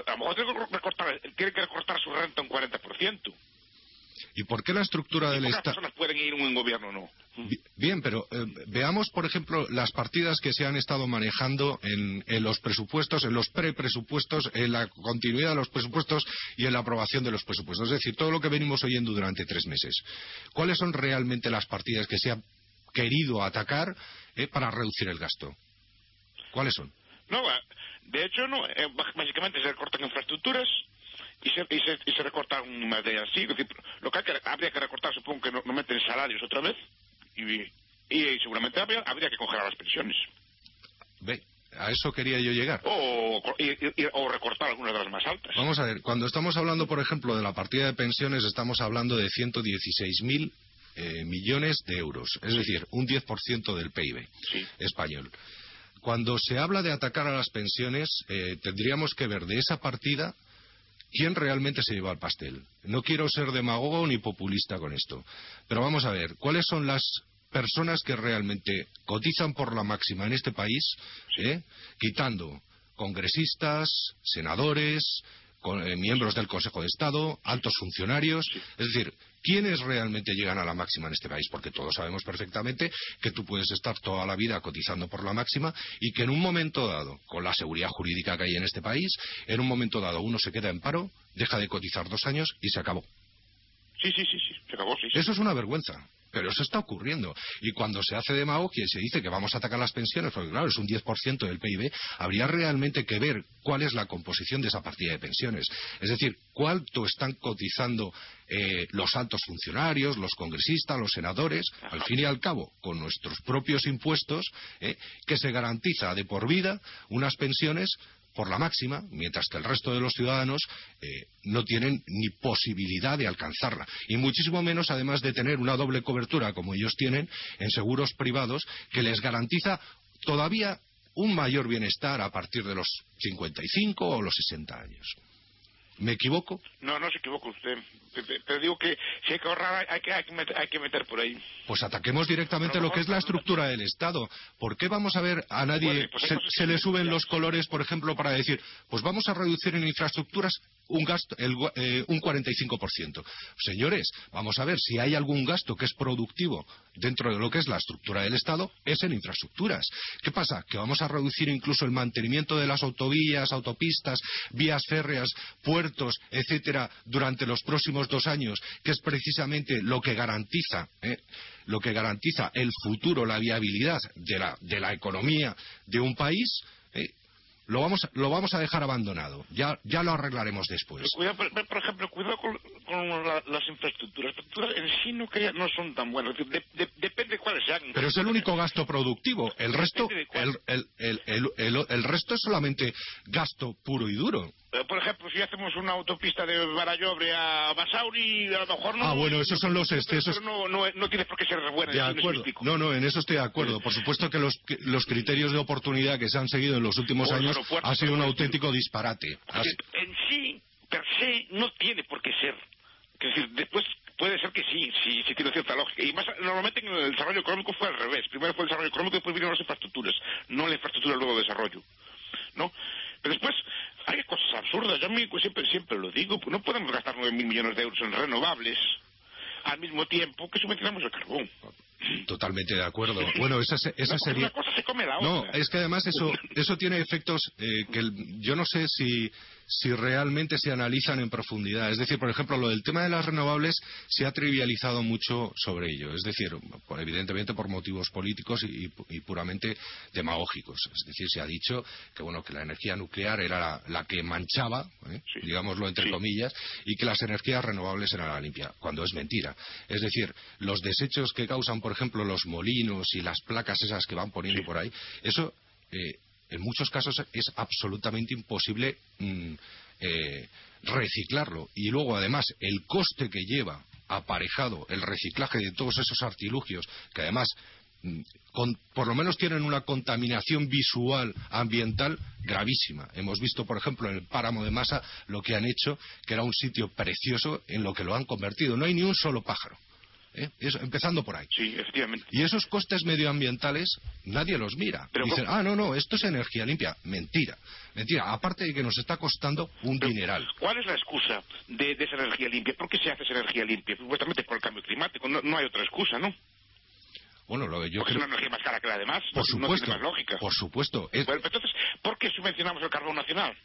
a lo mejor tiene que recortar, tiene que recortar su renta un 40%. ¿Y por qué la estructura del Estado? personas pueden ir un gobierno no? Bien, pero eh, veamos, por ejemplo, las partidas que se han estado manejando en, en los presupuestos, en los prepresupuestos, en la continuidad de los presupuestos y en la aprobación de los presupuestos. Es decir, todo lo que venimos oyendo durante tres meses. ¿Cuáles son realmente las partidas que se han querido atacar eh, para reducir el gasto? ¿Cuáles son? No, de hecho, no. Eh, básicamente se recortan infraestructuras y se, y se, y se recortan material así. lo que, habría que recortar, supongo que no, meten salarios otra vez y, y, seguramente habría, que congelar las pensiones. Ve, a eso quería yo llegar. O, o, recortar algunas de las más altas. Vamos a ver, cuando estamos hablando, por ejemplo, de la partida de pensiones, estamos hablando de 116.000 eh, millones de euros, es decir, un 10% del PIB español. Cuando se habla de atacar a las pensiones, eh, tendríamos que ver de esa partida quién realmente se lleva el pastel. No quiero ser demagogo ni populista con esto, pero vamos a ver, ¿cuáles son las personas que realmente cotizan por la máxima en este país, eh? quitando congresistas, senadores, miembros del Consejo de Estado, altos funcionarios, es decir, ¿quiénes realmente llegan a la máxima en este país? Porque todos sabemos perfectamente que tú puedes estar toda la vida cotizando por la máxima y que en un momento dado, con la seguridad jurídica que hay en este país, en un momento dado uno se queda en paro, deja de cotizar dos años y se acabó. Sí, sí, sí, sí, se acabó, sí. Eso es una vergüenza. Pero eso está ocurriendo. Y cuando se hace demagogia y se dice que vamos a atacar las pensiones, porque claro, es un 10% del PIB, habría realmente que ver cuál es la composición de esa partida de pensiones. Es decir, cuánto están cotizando eh, los altos funcionarios, los congresistas, los senadores, al fin y al cabo, con nuestros propios impuestos, eh, que se garantiza de por vida unas pensiones por la máxima, mientras que el resto de los ciudadanos eh, no tienen ni posibilidad de alcanzarla. Y muchísimo menos, además de tener una doble cobertura, como ellos tienen, en seguros privados, que les garantiza todavía un mayor bienestar a partir de los 55 o los 60 años. ¿Me equivoco? No, no se equivoca usted. Pero digo que si hay que ahorrar, hay que, hay que, meter, por ahí. Pues ataquemos directamente lo que es la estructura del Estado. ¿Por qué vamos a ver a nadie, pues se, le suben los colores, por ejemplo, para decir, pues vamos a reducir en infraestructuras un gasto, el, eh, un 45%? Señores, vamos a ver si hay algún gasto que es productivo dentro de lo que es la estructura del Estado, es en infraestructuras. ¿Qué pasa? Que vamos a reducir incluso el mantenimiento de las autovías, autopistas, vías férreas, puertos, etcétera, durante los próximos dos años, que es precisamente lo que garantiza, ¿eh? lo que garantiza el futuro, la viabilidad de la, economía de un país, ¿eh? Lo vamos, lo vamos a dejar abandonado. Ya, ya lo arreglaremos después. por, ejemplo, cuidado con, las infraestructuras. Las infraestructuras en sí no, no son tan buenas. depende de cuáles sean. Pero es el único gasto productivo. El resto, el, el, el, resto es solamente gasto puro y duro. Eh, por ejemplo, si hacemos una autopista de Barallobre a Basauri, a lo mejor no... Ah, bueno, esos son los excesos... No, no, no tiene por qué ser buena. De acuerdo. No, no, en eso estoy de acuerdo. Por supuesto que los, los criterios de oportunidad que se han seguido en los últimos años ha sido un auténtico disparate. En sí, per se, no tiene por qué ser. Es decir, después puede ser que sí, sí, sí tiene cierta lógica. Y más, normalmente en el desarrollo económico fue al revés. Primero fue el desarrollo económico y después vinieron las infraestructuras. No la infraestructura luego desarrollo. ¿No? Pero después, hay cosas absurdas. Yo a mí pues, siempre, siempre lo digo. pues No podemos gastar 9.000 millones de euros en renovables al mismo tiempo que subvencionamos el carbón. Totalmente de acuerdo. *laughs* Bueno, esa, esa Una sería... Una cosa se come la No, otra. es que además eso, eso tiene efectos eh, que el- yo no sé si, si realmente se analizan en profundidad. Es decir, por ejemplo, lo del tema de las renovables se ha trivializado mucho sobre ello. Es decir, evidentemente por motivos políticos y, y puramente demagógicos. Es decir, se ha dicho que bueno que la energía nuclear era la, la que manchaba, ¿eh? Sí. digámoslo entre Sí. comillas, y que las energías renovables eran la limpia, cuando es mentira. Es decir, los desechos que causan, por ejemplo, los molinos y las placas esas que van poniendo Sí. por ahí, eso eh, en muchos casos es absolutamente imposible mm, eh, reciclarlo. Y luego, además, el coste que lleva aparejado el reciclaje de todos esos artilugios, que además mm, por lo menos tienen una contaminación visual ambiental gravísima. Hemos visto, por ejemplo, en el páramo de Masa lo que han hecho, que era un sitio precioso en lo que lo han convertido. No hay ni un solo pájaro. ¿Eh? Eso, empezando por ahí. Sí, efectivamente. Y esos costes medioambientales nadie los mira. Pero Dicen, ¿cómo? ah, no, no, esto es energía limpia. Mentira. Mentira. Aparte de que nos está costando un Pero, dineral. ¿Cuál es la excusa de, de esa energía limpia? ¿Por qué se hace esa energía limpia? Supuestamente por el cambio climático. No, no hay otra excusa, ¿no? Bueno, lo que yo Porque es creo... una energía más cara que la demás. Por no, no supuesto. tiene más lógica. Por supuesto. Es- Bueno, entonces, ¿por qué subvencionamos el carbón nacional?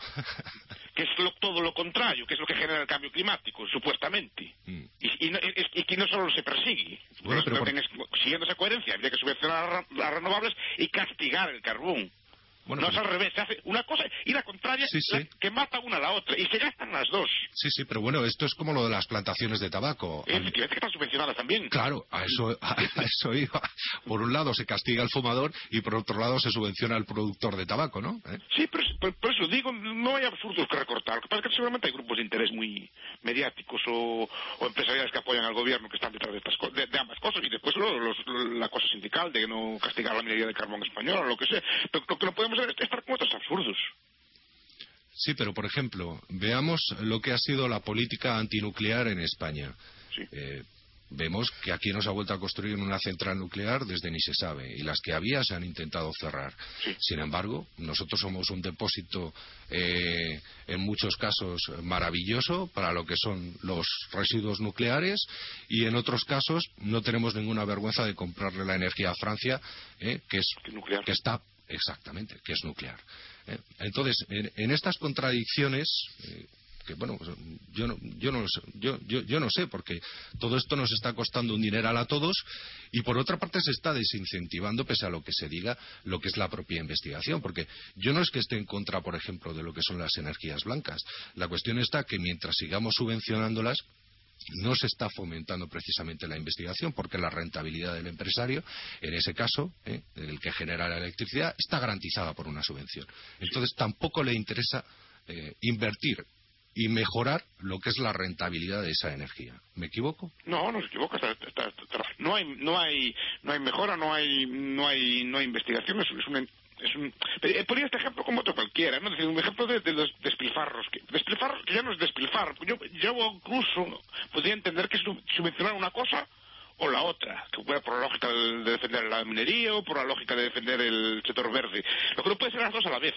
*laughs* que es lo- todo lo contrario, que es lo que genera el cambio climático, supuestamente. Mm. Y, y no, y que no solo se persigue. Bueno, pero No por- tienes- siguiendo esa coherencia, habría que subvencionar las renovables y castigar el carbón. Bueno, no pero- es al revés, se hace una cosa y la contraria Sí, sí. la que mata una a la otra y se gastan las dos. Sí, sí, pero bueno, esto es como lo de las plantaciones de tabaco. Efectivamente que están subvencionadas también. Claro, a eso, a eso iba. Por un lado se castiga al fumador y por otro lado se subvenciona al productor de tabaco, ¿no? ¿Eh? Sí, pero por, por eso digo, no hay absurdos que recortar. Lo que pasa es que seguramente hay grupos de interés muy mediáticos o, o empresariales que apoyan al gobierno que están detrás de, estas de, de ambas cosas y después lo- los- la cosa sindical de no castigar la minería de carbón español o lo que sea. Pero lo que no podemos estar con otros absurdos. Sí, pero por ejemplo, veamos lo que ha sido la política antinuclear en España. Sí. Eh, vemos que aquí no se ha vuelto a construir una central nuclear desde ni se sabe y las que había se han intentado cerrar. Sí. Sin embargo, nosotros somos un depósito eh, en muchos casos maravilloso para lo que son los residuos nucleares y en otros casos no tenemos ninguna vergüenza de comprarle la energía a Francia, eh, que es que está exactamente, que es nuclear. ¿eh? Entonces, en, estas contradicciones, eh, que bueno, pues, yo no, yo, no, yo, yo, yo no sé, porque todo esto nos está costando un dineral a todos y por otra parte se está desincentivando, pese a lo que se diga, lo que es la propia investigación, porque yo no es que esté en contra, por ejemplo, de lo que son las energías blancas. La cuestión está que mientras sigamos subvencionándolas, no se está fomentando precisamente la investigación porque la rentabilidad del empresario, en ese caso, ¿eh? el que genera la electricidad, está garantizada por una subvención. Entonces tampoco le interesa eh, invertir y mejorar lo que es la rentabilidad de esa energía. ¿Me equivoco? No, no se equivoca. no hay, no hay, no hay mejora, no hay, no hay, no hay investigación. Es un. eh, Ponía este ejemplo como otro cualquiera, ¿no? Es decir, un ejemplo de, de los despilfarros. Que, despilfarros que ya no es despilfarro. Yo, yo incluso podría entender que su- subvencionar una cosa o la otra, que fuera por la lógica de defender la minería o por la lógica de defender el sector verde. Lo que no puede ser las dos a la vez.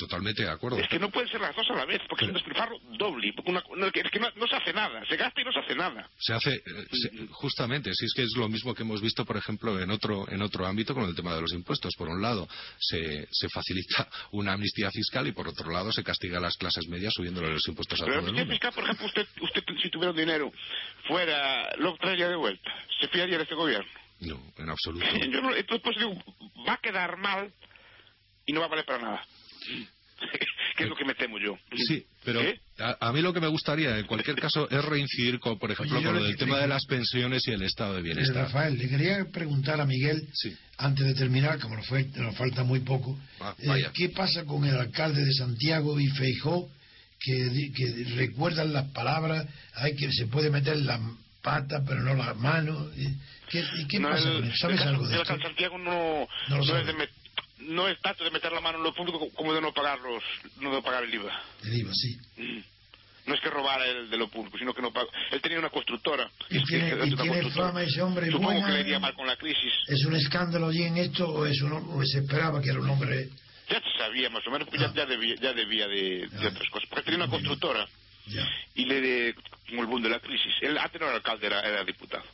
Totalmente de acuerdo. Es que no pueden ser las dos a la vez, porque es un despilfarro doble. Porque una- no, es que no, no se hace nada. Se gasta y no se hace nada. Se hace, eh, se- justamente, si es que es lo mismo que hemos visto, por ejemplo, en otro, en otro ámbito con el tema de los impuestos. Por un lado, se, se facilita *laughs* una amnistía fiscal y por otro lado, se castiga a las clases medias subiéndole los impuestos a Pero todo el la mundo. fiscal, por ejemplo, usted, usted si tuviera un dinero fuera, lo traería de vuelta. ¿Se fiaría de este gobierno? No, en absoluto. *laughs* Yo no, entonces, pues digo, va a quedar mal y no va a valer para nada. *laughs* ¿Qué es lo que me temo yo? Sí, pero ¿Eh? a, a mí lo que me gustaría, en cualquier *laughs* caso, es reincidir, con, por ejemplo, Oye, con le- lo del tema de las pensiones y el estado de Eh, bienestar. Rafael, le quería preguntar a Miguel, Sí. antes de terminar, como nos, fue- nos falta muy poco, Ah, eh. ¿qué pasa con el alcalde de Santiago y Feijó que, di- que recuerdan las palabras, hay que se puede meter la pata pero no las manos? ¿Y qué, y qué No, pasa el- con él? ¿Sabes el- algo de el esto? Santiago no, No lo no sabe. es de met- no es tanto de meter la mano en lo público como de no pagar los, no de pagar el IVA. El IVA, sí. Mm. No es que robara el de lo público, sino que no pagó. Él tenía una constructora. Y Es tiene- que- y tiene fama ese hombre Supongo buena. que le iría mal con la crisis. ¿Es un escándalo allí en esto o, es un, o se esperaba que era un hombre Ya se sabía más o menos, porque Ah. ya, ya debía, ya debía de, de Ya. otras cosas. Porque tenía una bien. constructora Ya. y le de, como el boom de la crisis. Él antes no era alcalde, era, era diputado.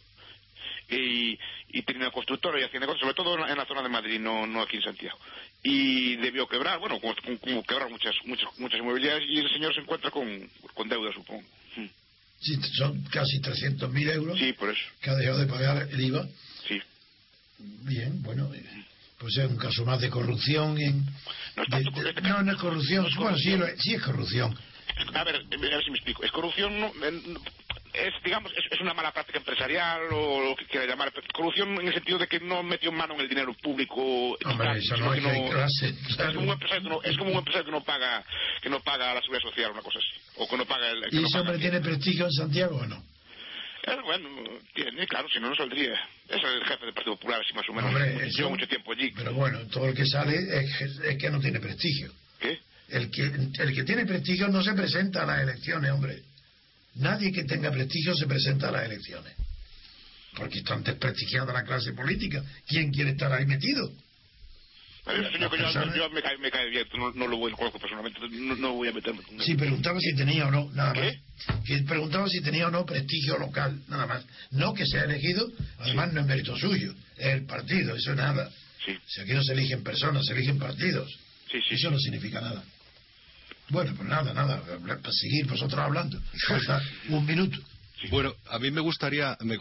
Y, y tenía una constructora y hacía negocios, sobre todo en la, en la zona de Madrid, no, no aquí en Santiago. Y debió quebrar, bueno, como, como- quebrar muchas, muchas, muchas inmobiliarias y el señor se encuentra con, con deuda, supongo. Mm. Sí, son casi 300.000 euros Sí, por eso, que ha dejado de pagar el IVA. sí. Bien, bueno, eh, pues es un caso más de corrupción. En, No es tanto de- este no, caso. no es corrupción. No es Bueno, sí, corrupción. lo- sí es corrupción. A ver, a ver si me explico. Es corrupción, no, eh, no- es, digamos, es, es una mala práctica empresarial o lo que quiera llamar. corrupción en el sentido de que no metió mano en el dinero público. Hombre, eso no Es como un empresario que no, es como un empresario que no paga, que no paga la seguridad social, una cosa así. O que no paga el. que ¿Y ese hombre tiene prestigio en Santiago o no? Eh, bueno, tiene, claro, si no, no saldría. Es el jefe del Partido Popular, así más o menos. Hombre, Lleva mucho tiempo allí. Pero bueno, todo el que sale es, que- es que no tiene prestigio. ¿Qué? El que, el que tiene prestigio no se presenta a las elecciones, hombre. Nadie que tenga prestigio se presenta a las elecciones. Porque está desprestigiada la clase política. ¿Quién quiere estar ahí metido? Señor que yo, me, cae, me cae bien, no, no lo voy, lo conozco personalmente, no, no voy a meterme. Sí, preguntaba si tenía o no, nada más. ¿Qué? Que preguntaba si tenía o no prestigio local, nada más. No que sea elegido, además no es mérito suyo, es el partido, eso es nada. Sí, Si aquí no se eligen personas, se eligen partidos. sí, sí. Eso no significa nada. Bueno, pues nada, nada, para seguir vosotros hablando. Falta un minuto. Bueno, a mí me gustaría, me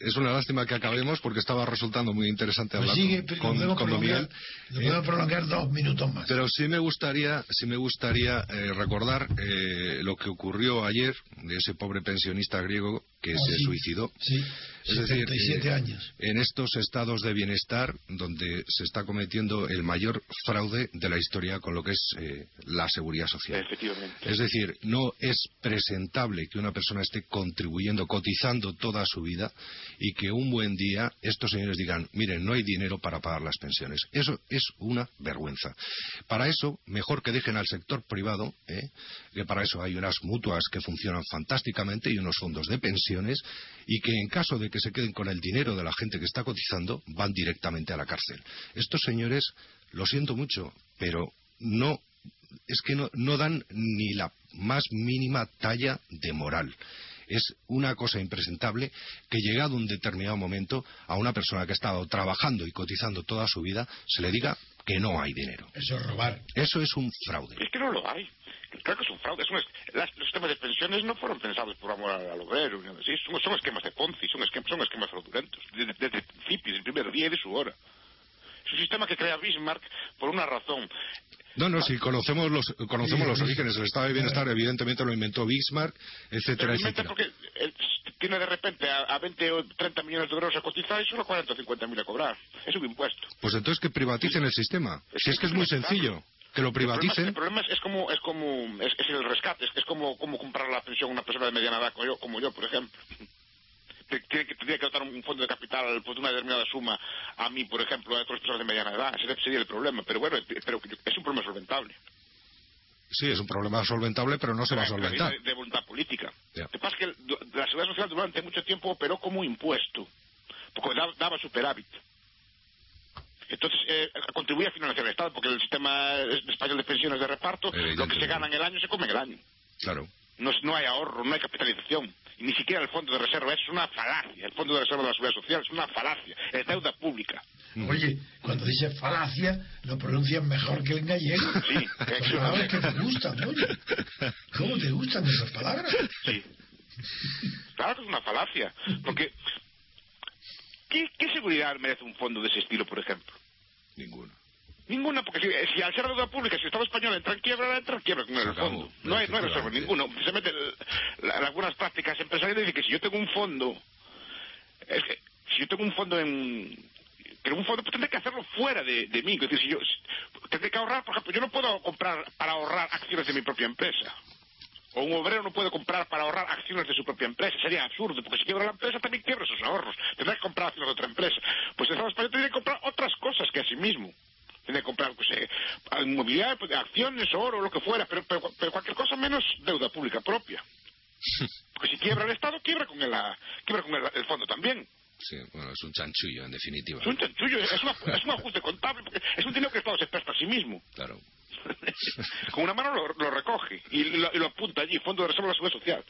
es una lástima que acabemos porque estaba resultando muy interesante Pues hablar sigue, con, con- podemos con don prolongar, Miguel. Eh, podemos prolongar dos minutos más. Pero sí me gustaría, sí me gustaría eh, recordar eh, lo que ocurrió ayer de ese pobre pensionista griego que Ah, se sí. suicidó. Sí, Es decir, 77 eh, años. En estos estados de bienestar donde se está cometiendo el mayor fraude de la historia con lo que es eh, la seguridad social. Efectivamente. Es decir, no es presentable que una persona esté contribuyendo, cotizando toda su vida y que un buen día estos señores digan, miren, no hay dinero para pagar las pensiones. Eso es una vergüenza. Para eso, mejor que dejen al sector privado, ¿eh? que para eso hay unas mutuas que funcionan fantásticamente y unos fondos de pensiones y que en caso de que se queden con el dinero de la gente que está cotizando, van directamente a la cárcel. Estos señores, lo siento mucho, pero no es que no, dan ni la más mínima talla de moral. Es una cosa impresentable que llegado un determinado momento a una persona que ha estado trabajando y cotizando toda su vida se le diga que no hay dinero. Eso es robar. Eso es un fraude. Es que no lo hay. Claro que es un fraude. Es un es- las- los sistemas de pensiones no fueron pensados por amor al, obrero. nada así. Son, son esquemas de Ponzi, son esquemas, son esquemas fraudulentos. Desde, desde el principio, desde el primer día y de su hora. Es un sistema que crea Bismarck por una razón. No, no, si conocemos los, conocemos Sí, los sí. orígenes, el estado de bienestar evidentemente lo inventó Bismarck, etcétera, etcétera. porque él tiene de repente a, a 20 o 30 millones de euros a cotizar y solo 40 o 50 mil a cobrar. Es un impuesto. Pues entonces que privaticen el sistema. Si es que es muy sencillo, que lo El problema, privaticen. el problema es, es como es como es, es el rescate, es, es como, como comprar la pensión a una persona de mediana edad como yo, como yo por ejemplo. Tiene que, tendría que dotar un fondo de capital por una determinada suma a mí, por ejemplo, a otras personas de mediana edad. Ese sería el problema. Pero bueno, pero es un problema solventable. Sí, es un problema solventable, pero no se va a solventar. De, de voluntad política. Ya. Lo que pasa es que el- la seguridad social durante mucho tiempo operó como impuesto, porque daba, daba superávit. Entonces, eh, contribuía a financiar el Estado, porque el sistema español de pensiones de reparto, lo que se gana en el año se come en el año. Claro. No, no hay ahorro, no hay capitalización. Y ni siquiera el fondo de reserva. Es una falacia. El fondo de reserva de la seguridad social es una falacia. Es deuda pública. Oye, cuando dices falacia, lo pronuncias mejor que el gallego. Sí, *laughs* palabras que te gustan, oye. ¿Cómo te gustan esas palabras? Sí. Claro que es una falacia. Porque, ¿qué, qué seguridad merece un fondo de ese estilo, por ejemplo? Ninguno. Ninguna, porque si, si al ser deuda pública, si el Estado español entra en quiebra, entra en quiebra con Se el acabó, fondo. No hay, no hay reserva ninguno. La- algunas prácticas empresariales dicen que si yo tengo un fondo, es que si yo tengo un fondo en... Pero un fondo pues, tendré que hacerlo fuera de, de mí. Es decir, si yo si- tendré que ahorrar, por ejemplo, yo no puedo comprar para ahorrar acciones de mi propia empresa. O un obrero no puede comprar para ahorrar acciones de su propia empresa. Sería absurdo, porque si quiebra la empresa también quiebra sus ahorros. Tendrá que comprar acciones de otra empresa. Pues el Estado español tendría que comprar otras cosas que a sí mismo. Tendría que comprar, pues, eh, inmobiliario, pues, acciones, oro, lo que fuera, pero, pero, pero cualquier cosa menos deuda pública propia. *laughs* Porque si quiebra el Estado, quiebra con el, ah, quiebra con el, el fondo también. Sí, bueno, es un chanchullo, en definitiva. Es un chanchullo, es, una, es un ajuste contable, porque es un dinero que el Estado se presta a sí mismo. Claro. *laughs* Con una mano lo, lo recoge y lo, y lo apunta allí, Fondo de Reserva de la Seguridad Social.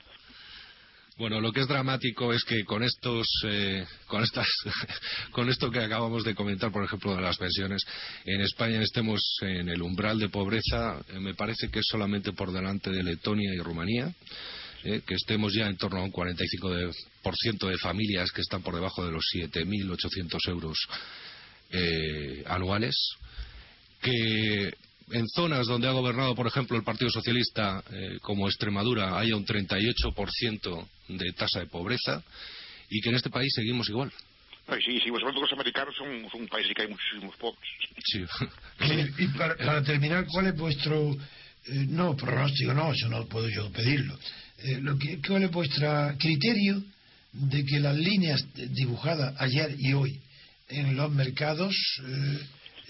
Bueno, lo que es dramático es que con estos, eh, con estas, *laughs* con esto que acabamos de comentar, por ejemplo, de las pensiones, en España estemos en el umbral de pobreza, eh, me parece que es solamente por delante de Letonia y Rumanía, eh, que estemos ya en torno a un 45% de, familias que están por debajo de los 7.800 euros eh, anuales, que en zonas donde ha gobernado, por ejemplo, el Partido Socialista, eh, como Extremadura, haya un 38% de tasa de pobreza y que en este país seguimos igual. Ay, sí, sí, vosotros los americanos son, son un país que hay muchísimos pobres. Sí. Y, para, para terminar, ¿cuál es vuestro, eh, no, pronóstico, no, eso no puedo yo pedirlo, Eh, lo que, ¿cuál es vuestro criterio de que las líneas dibujadas ayer y hoy en los mercados eh,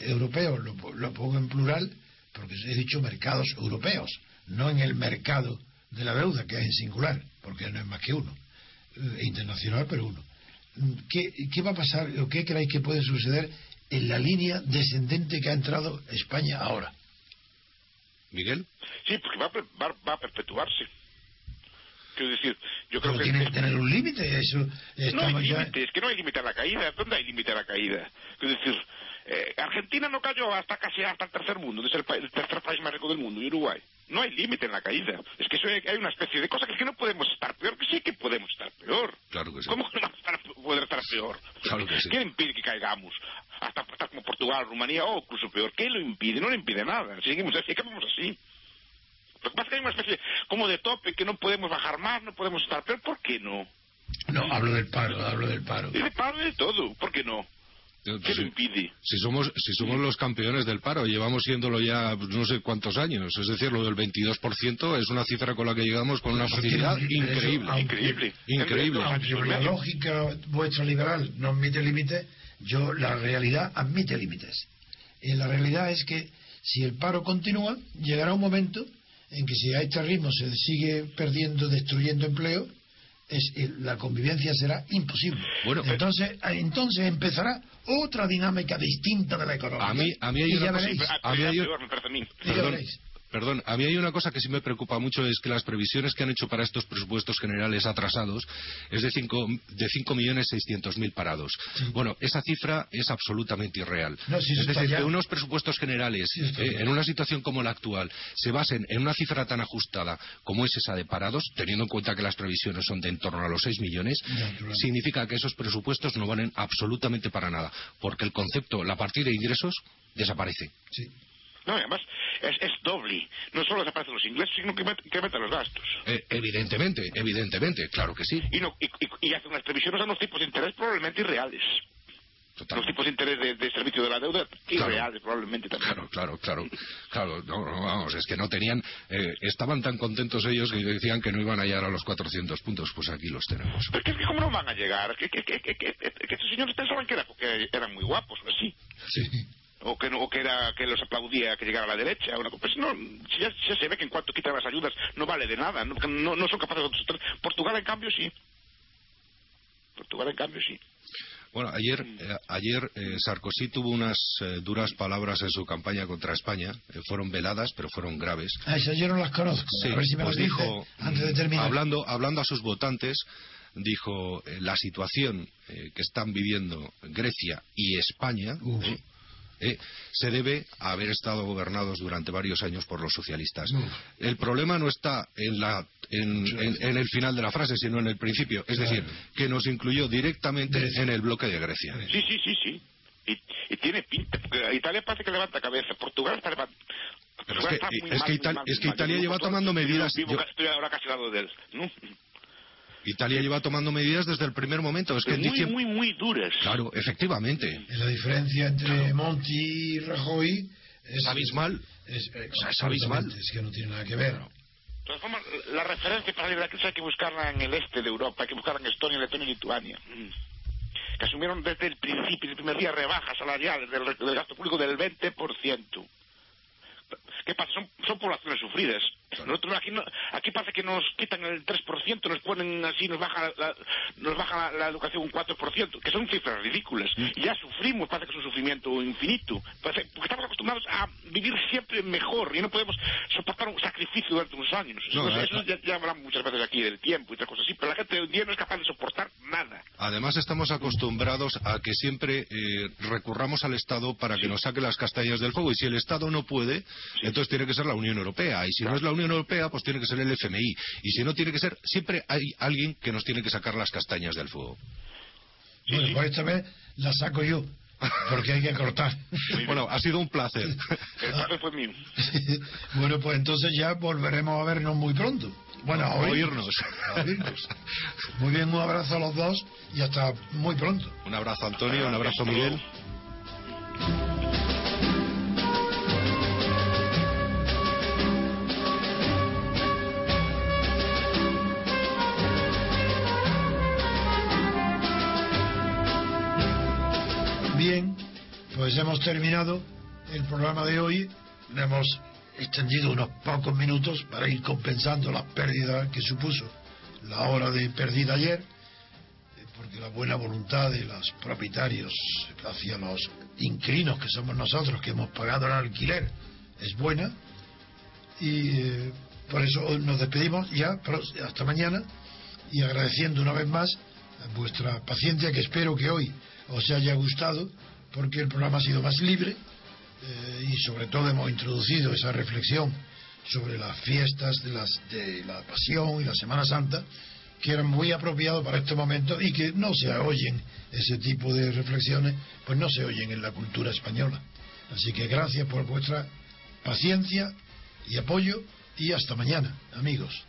europeos, lo, lo pongo en plural, porque he dicho mercados europeos, no en el mercado de la deuda, que es en singular, porque no es más que uno, eh, internacional, pero uno. ¿Qué, ¿Qué va a pasar o qué creéis que puede suceder en la línea descendente que ha entrado España ahora? Miguel, Sí, porque va, a per- va, va a perpetuarse. Quiero decir, yo creo Pero que... tiene que tener un límite, eso No hay ya. límite, es que no hay límite a la caída. ¿Dónde hay límite a la caída? Es decir, eh, Argentina no cayó hasta casi hasta el tercer mundo, es el, el tercer país más rico del mundo, y Uruguay. No hay límite en la caída. Es que eso hay, hay una especie de cosa que es que no podemos estar peor, que sí que podemos estar peor. claro que sí. ¿Cómo no estar- poder estar peor? Claro que sí. ¿Qué impide que caigamos? Hasta estar como Portugal, Rumanía o incluso peor. ¿Qué lo impide? No le impide nada. Seguimos así, acabamos así. Lo que pasa es que hay una especie como de tope que no podemos bajar más, no podemos estar peor. ¿Por qué no? No, hablo del paro, hablo del paro. Y de paro y de todo. ¿Por qué no? Yo- ¿Qué lo sí. impide? Si somos, si somos los campeones del paro, llevamos siéndolo ya pues, no sé cuántos años. Es decir, lo del 22% es una cifra con la que llegamos con una facilidad increíble. Increíble. Increíble. Aunque la lógica vuestra liberal no admite límites, yo la realidad admite límites. Y la realidad es que si el paro continúa, llegará un momento en que si a este ritmo se sigue perdiendo, destruyendo empleo, es, eh, la convivencia será imposible. Bueno, eh, entonces, entonces empezará otra dinámica distinta de la economía. A mí- a mí hay Y una ya cosa- Perdón, a mí hay una cosa que sí me preocupa mucho, es que las previsiones que han hecho para estos presupuestos generales atrasados es de 5 de cinco millones seiscientos mil parados. Bueno, esa cifra es absolutamente irreal. No, si es decir, ya. que unos presupuestos generales, eh, en una situación como la actual, se basen en una cifra tan ajustada como es esa de parados, teniendo en cuenta que las previsiones son de en torno a los 6 millones, Ya, significa que esos presupuestos no valen absolutamente para nada, porque el concepto, la partida de ingresos, desaparece. Sí. No, y además es, es doble. No solo desaparecen los ingresos, sino que incrementan los gastos. Eh, evidentemente, evidentemente, claro que sí. Y, no, y, y, y hacen unas previsiones a unos tipos de interés probablemente irreales. Total. Los tipos de interés de, de servicio de la deuda Claro. irreales probablemente también. Claro, claro, claro. Claro, no, no, vamos, es que no tenían. eh, estaban tan contentos ellos que decían que no iban a llegar a los 400 puntos. Pues aquí los tenemos. Pero es que, ¿cómo no van a llegar? Que, que, que, que, que- que estos señores pensaban que, era porque eran muy guapos o así. Sí. O que, no, o que, era, que los aplaudía que llegara a la derecha. Una, pues no, ya, ya se ve que en cuanto quitan las ayudas no vale de nada. No, no, no son capaces de. Portugal, en cambio, sí. Portugal, en cambio, sí. Bueno, ayer, eh, ayer eh, Sarkozy tuvo unas eh, duras palabras en su campaña contra España. Eh, fueron veladas, pero fueron graves. Ah, esas yo no las conozco. Sí, a ver si me pues las dice dijo, antes de mm, terminar. Hablando, hablando a sus votantes, dijo eh, la situación eh, que están viviendo Grecia y España Uf. Eh, se debe a haber estado gobernados durante varios años por los socialistas. El problema no está en, la, en, en- en el final de la frase, sino en el principio. Es Claro. decir, que nos incluyó directamente Grecia. en el bloque de Grecia. Sí, sí, sí, sí. Y, y tiene pinta, porque Italia parece que levanta cabeza, Portugal está levantando. Es que- es que Ital- es que Italia lleva tomando medidas- yo- Estoy ahora casi lado de él. ¿no? Italia lleva tomando medidas desde el primer momento. Es que muy, diciembre- muy, muy duras. Claro, efectivamente. Y la diferencia entre Monti y Rajoy es abismal. Es, eh, es abismal. es que no tiene nada que ver. De todas formas, la referencia para salir de la crisis hay que buscarla en el este de Europa, hay que buscarla en Estonia, Letonia y Lituania. Mm. Que asumieron desde el principio, desde el primer día, rebajas salariales del, del gasto público del 20%. ¿Qué pasa? Son, son poblaciones sufridas. Nosotros aquí, no, aquí parece que nos quitan el 3%, nos ponen así, nos baja la, nos baja la, educación un 4%, que son cifras ridículas. Mm. Y ya sufrimos, parece que es un sufrimiento infinito. porque estamos acostumbrados a vivir siempre mejor y no podemos soportar un sacrificio durante unos años. eso, ya, hablamos muchas veces aquí del tiempo y otras cosas así, pero la gente hoy en día no es capaz de soportar nada. Además, estamos acostumbrados a que siempre eh, recurramos al Estado para que nos saque las castañas del fuego. Y si el Estado no puede, entonces tiene que ser la Unión Europea. Y si no es la Unión Europea, pues tiene que ser el FMI. Y si no tiene que ser, siempre hay alguien que nos tiene que sacar las castañas del fuego. Bueno, pues esta vez la saco yo. Porque hay que cortar. Bueno, ha sido un placer. El placer fue mío. *laughs* bueno, pues entonces ya volveremos a vernos muy pronto. Bueno, a oírnos. A oírnos. Muy bien, un abrazo a los dos y hasta muy pronto. Un abrazo, Antonio, un abrazo, Miguel. Pues hemos terminado el programa de hoy. Hemos extendido unos pocos minutos para ir compensando la pérdida que supuso la hora de pérdida ayer, eh, porque la buena voluntad de los propietarios hacia los inquilinos que somos nosotros, que hemos pagado el alquiler, es buena. Y eh, por eso nos despedimos ya, hasta mañana, y agradeciendo una vez más vuestra paciencia, que espero que hoy os haya gustado, porque el programa ha sido más libre eh, y sobre todo hemos introducido esa reflexión sobre las fiestas de, las, de la Pasión y la Semana Santa, que eran muy apropiados para este momento y que no se oyen ese tipo de reflexiones, pues no se oyen en la cultura española. Así que gracias por vuestra paciencia y apoyo y hasta mañana, amigos.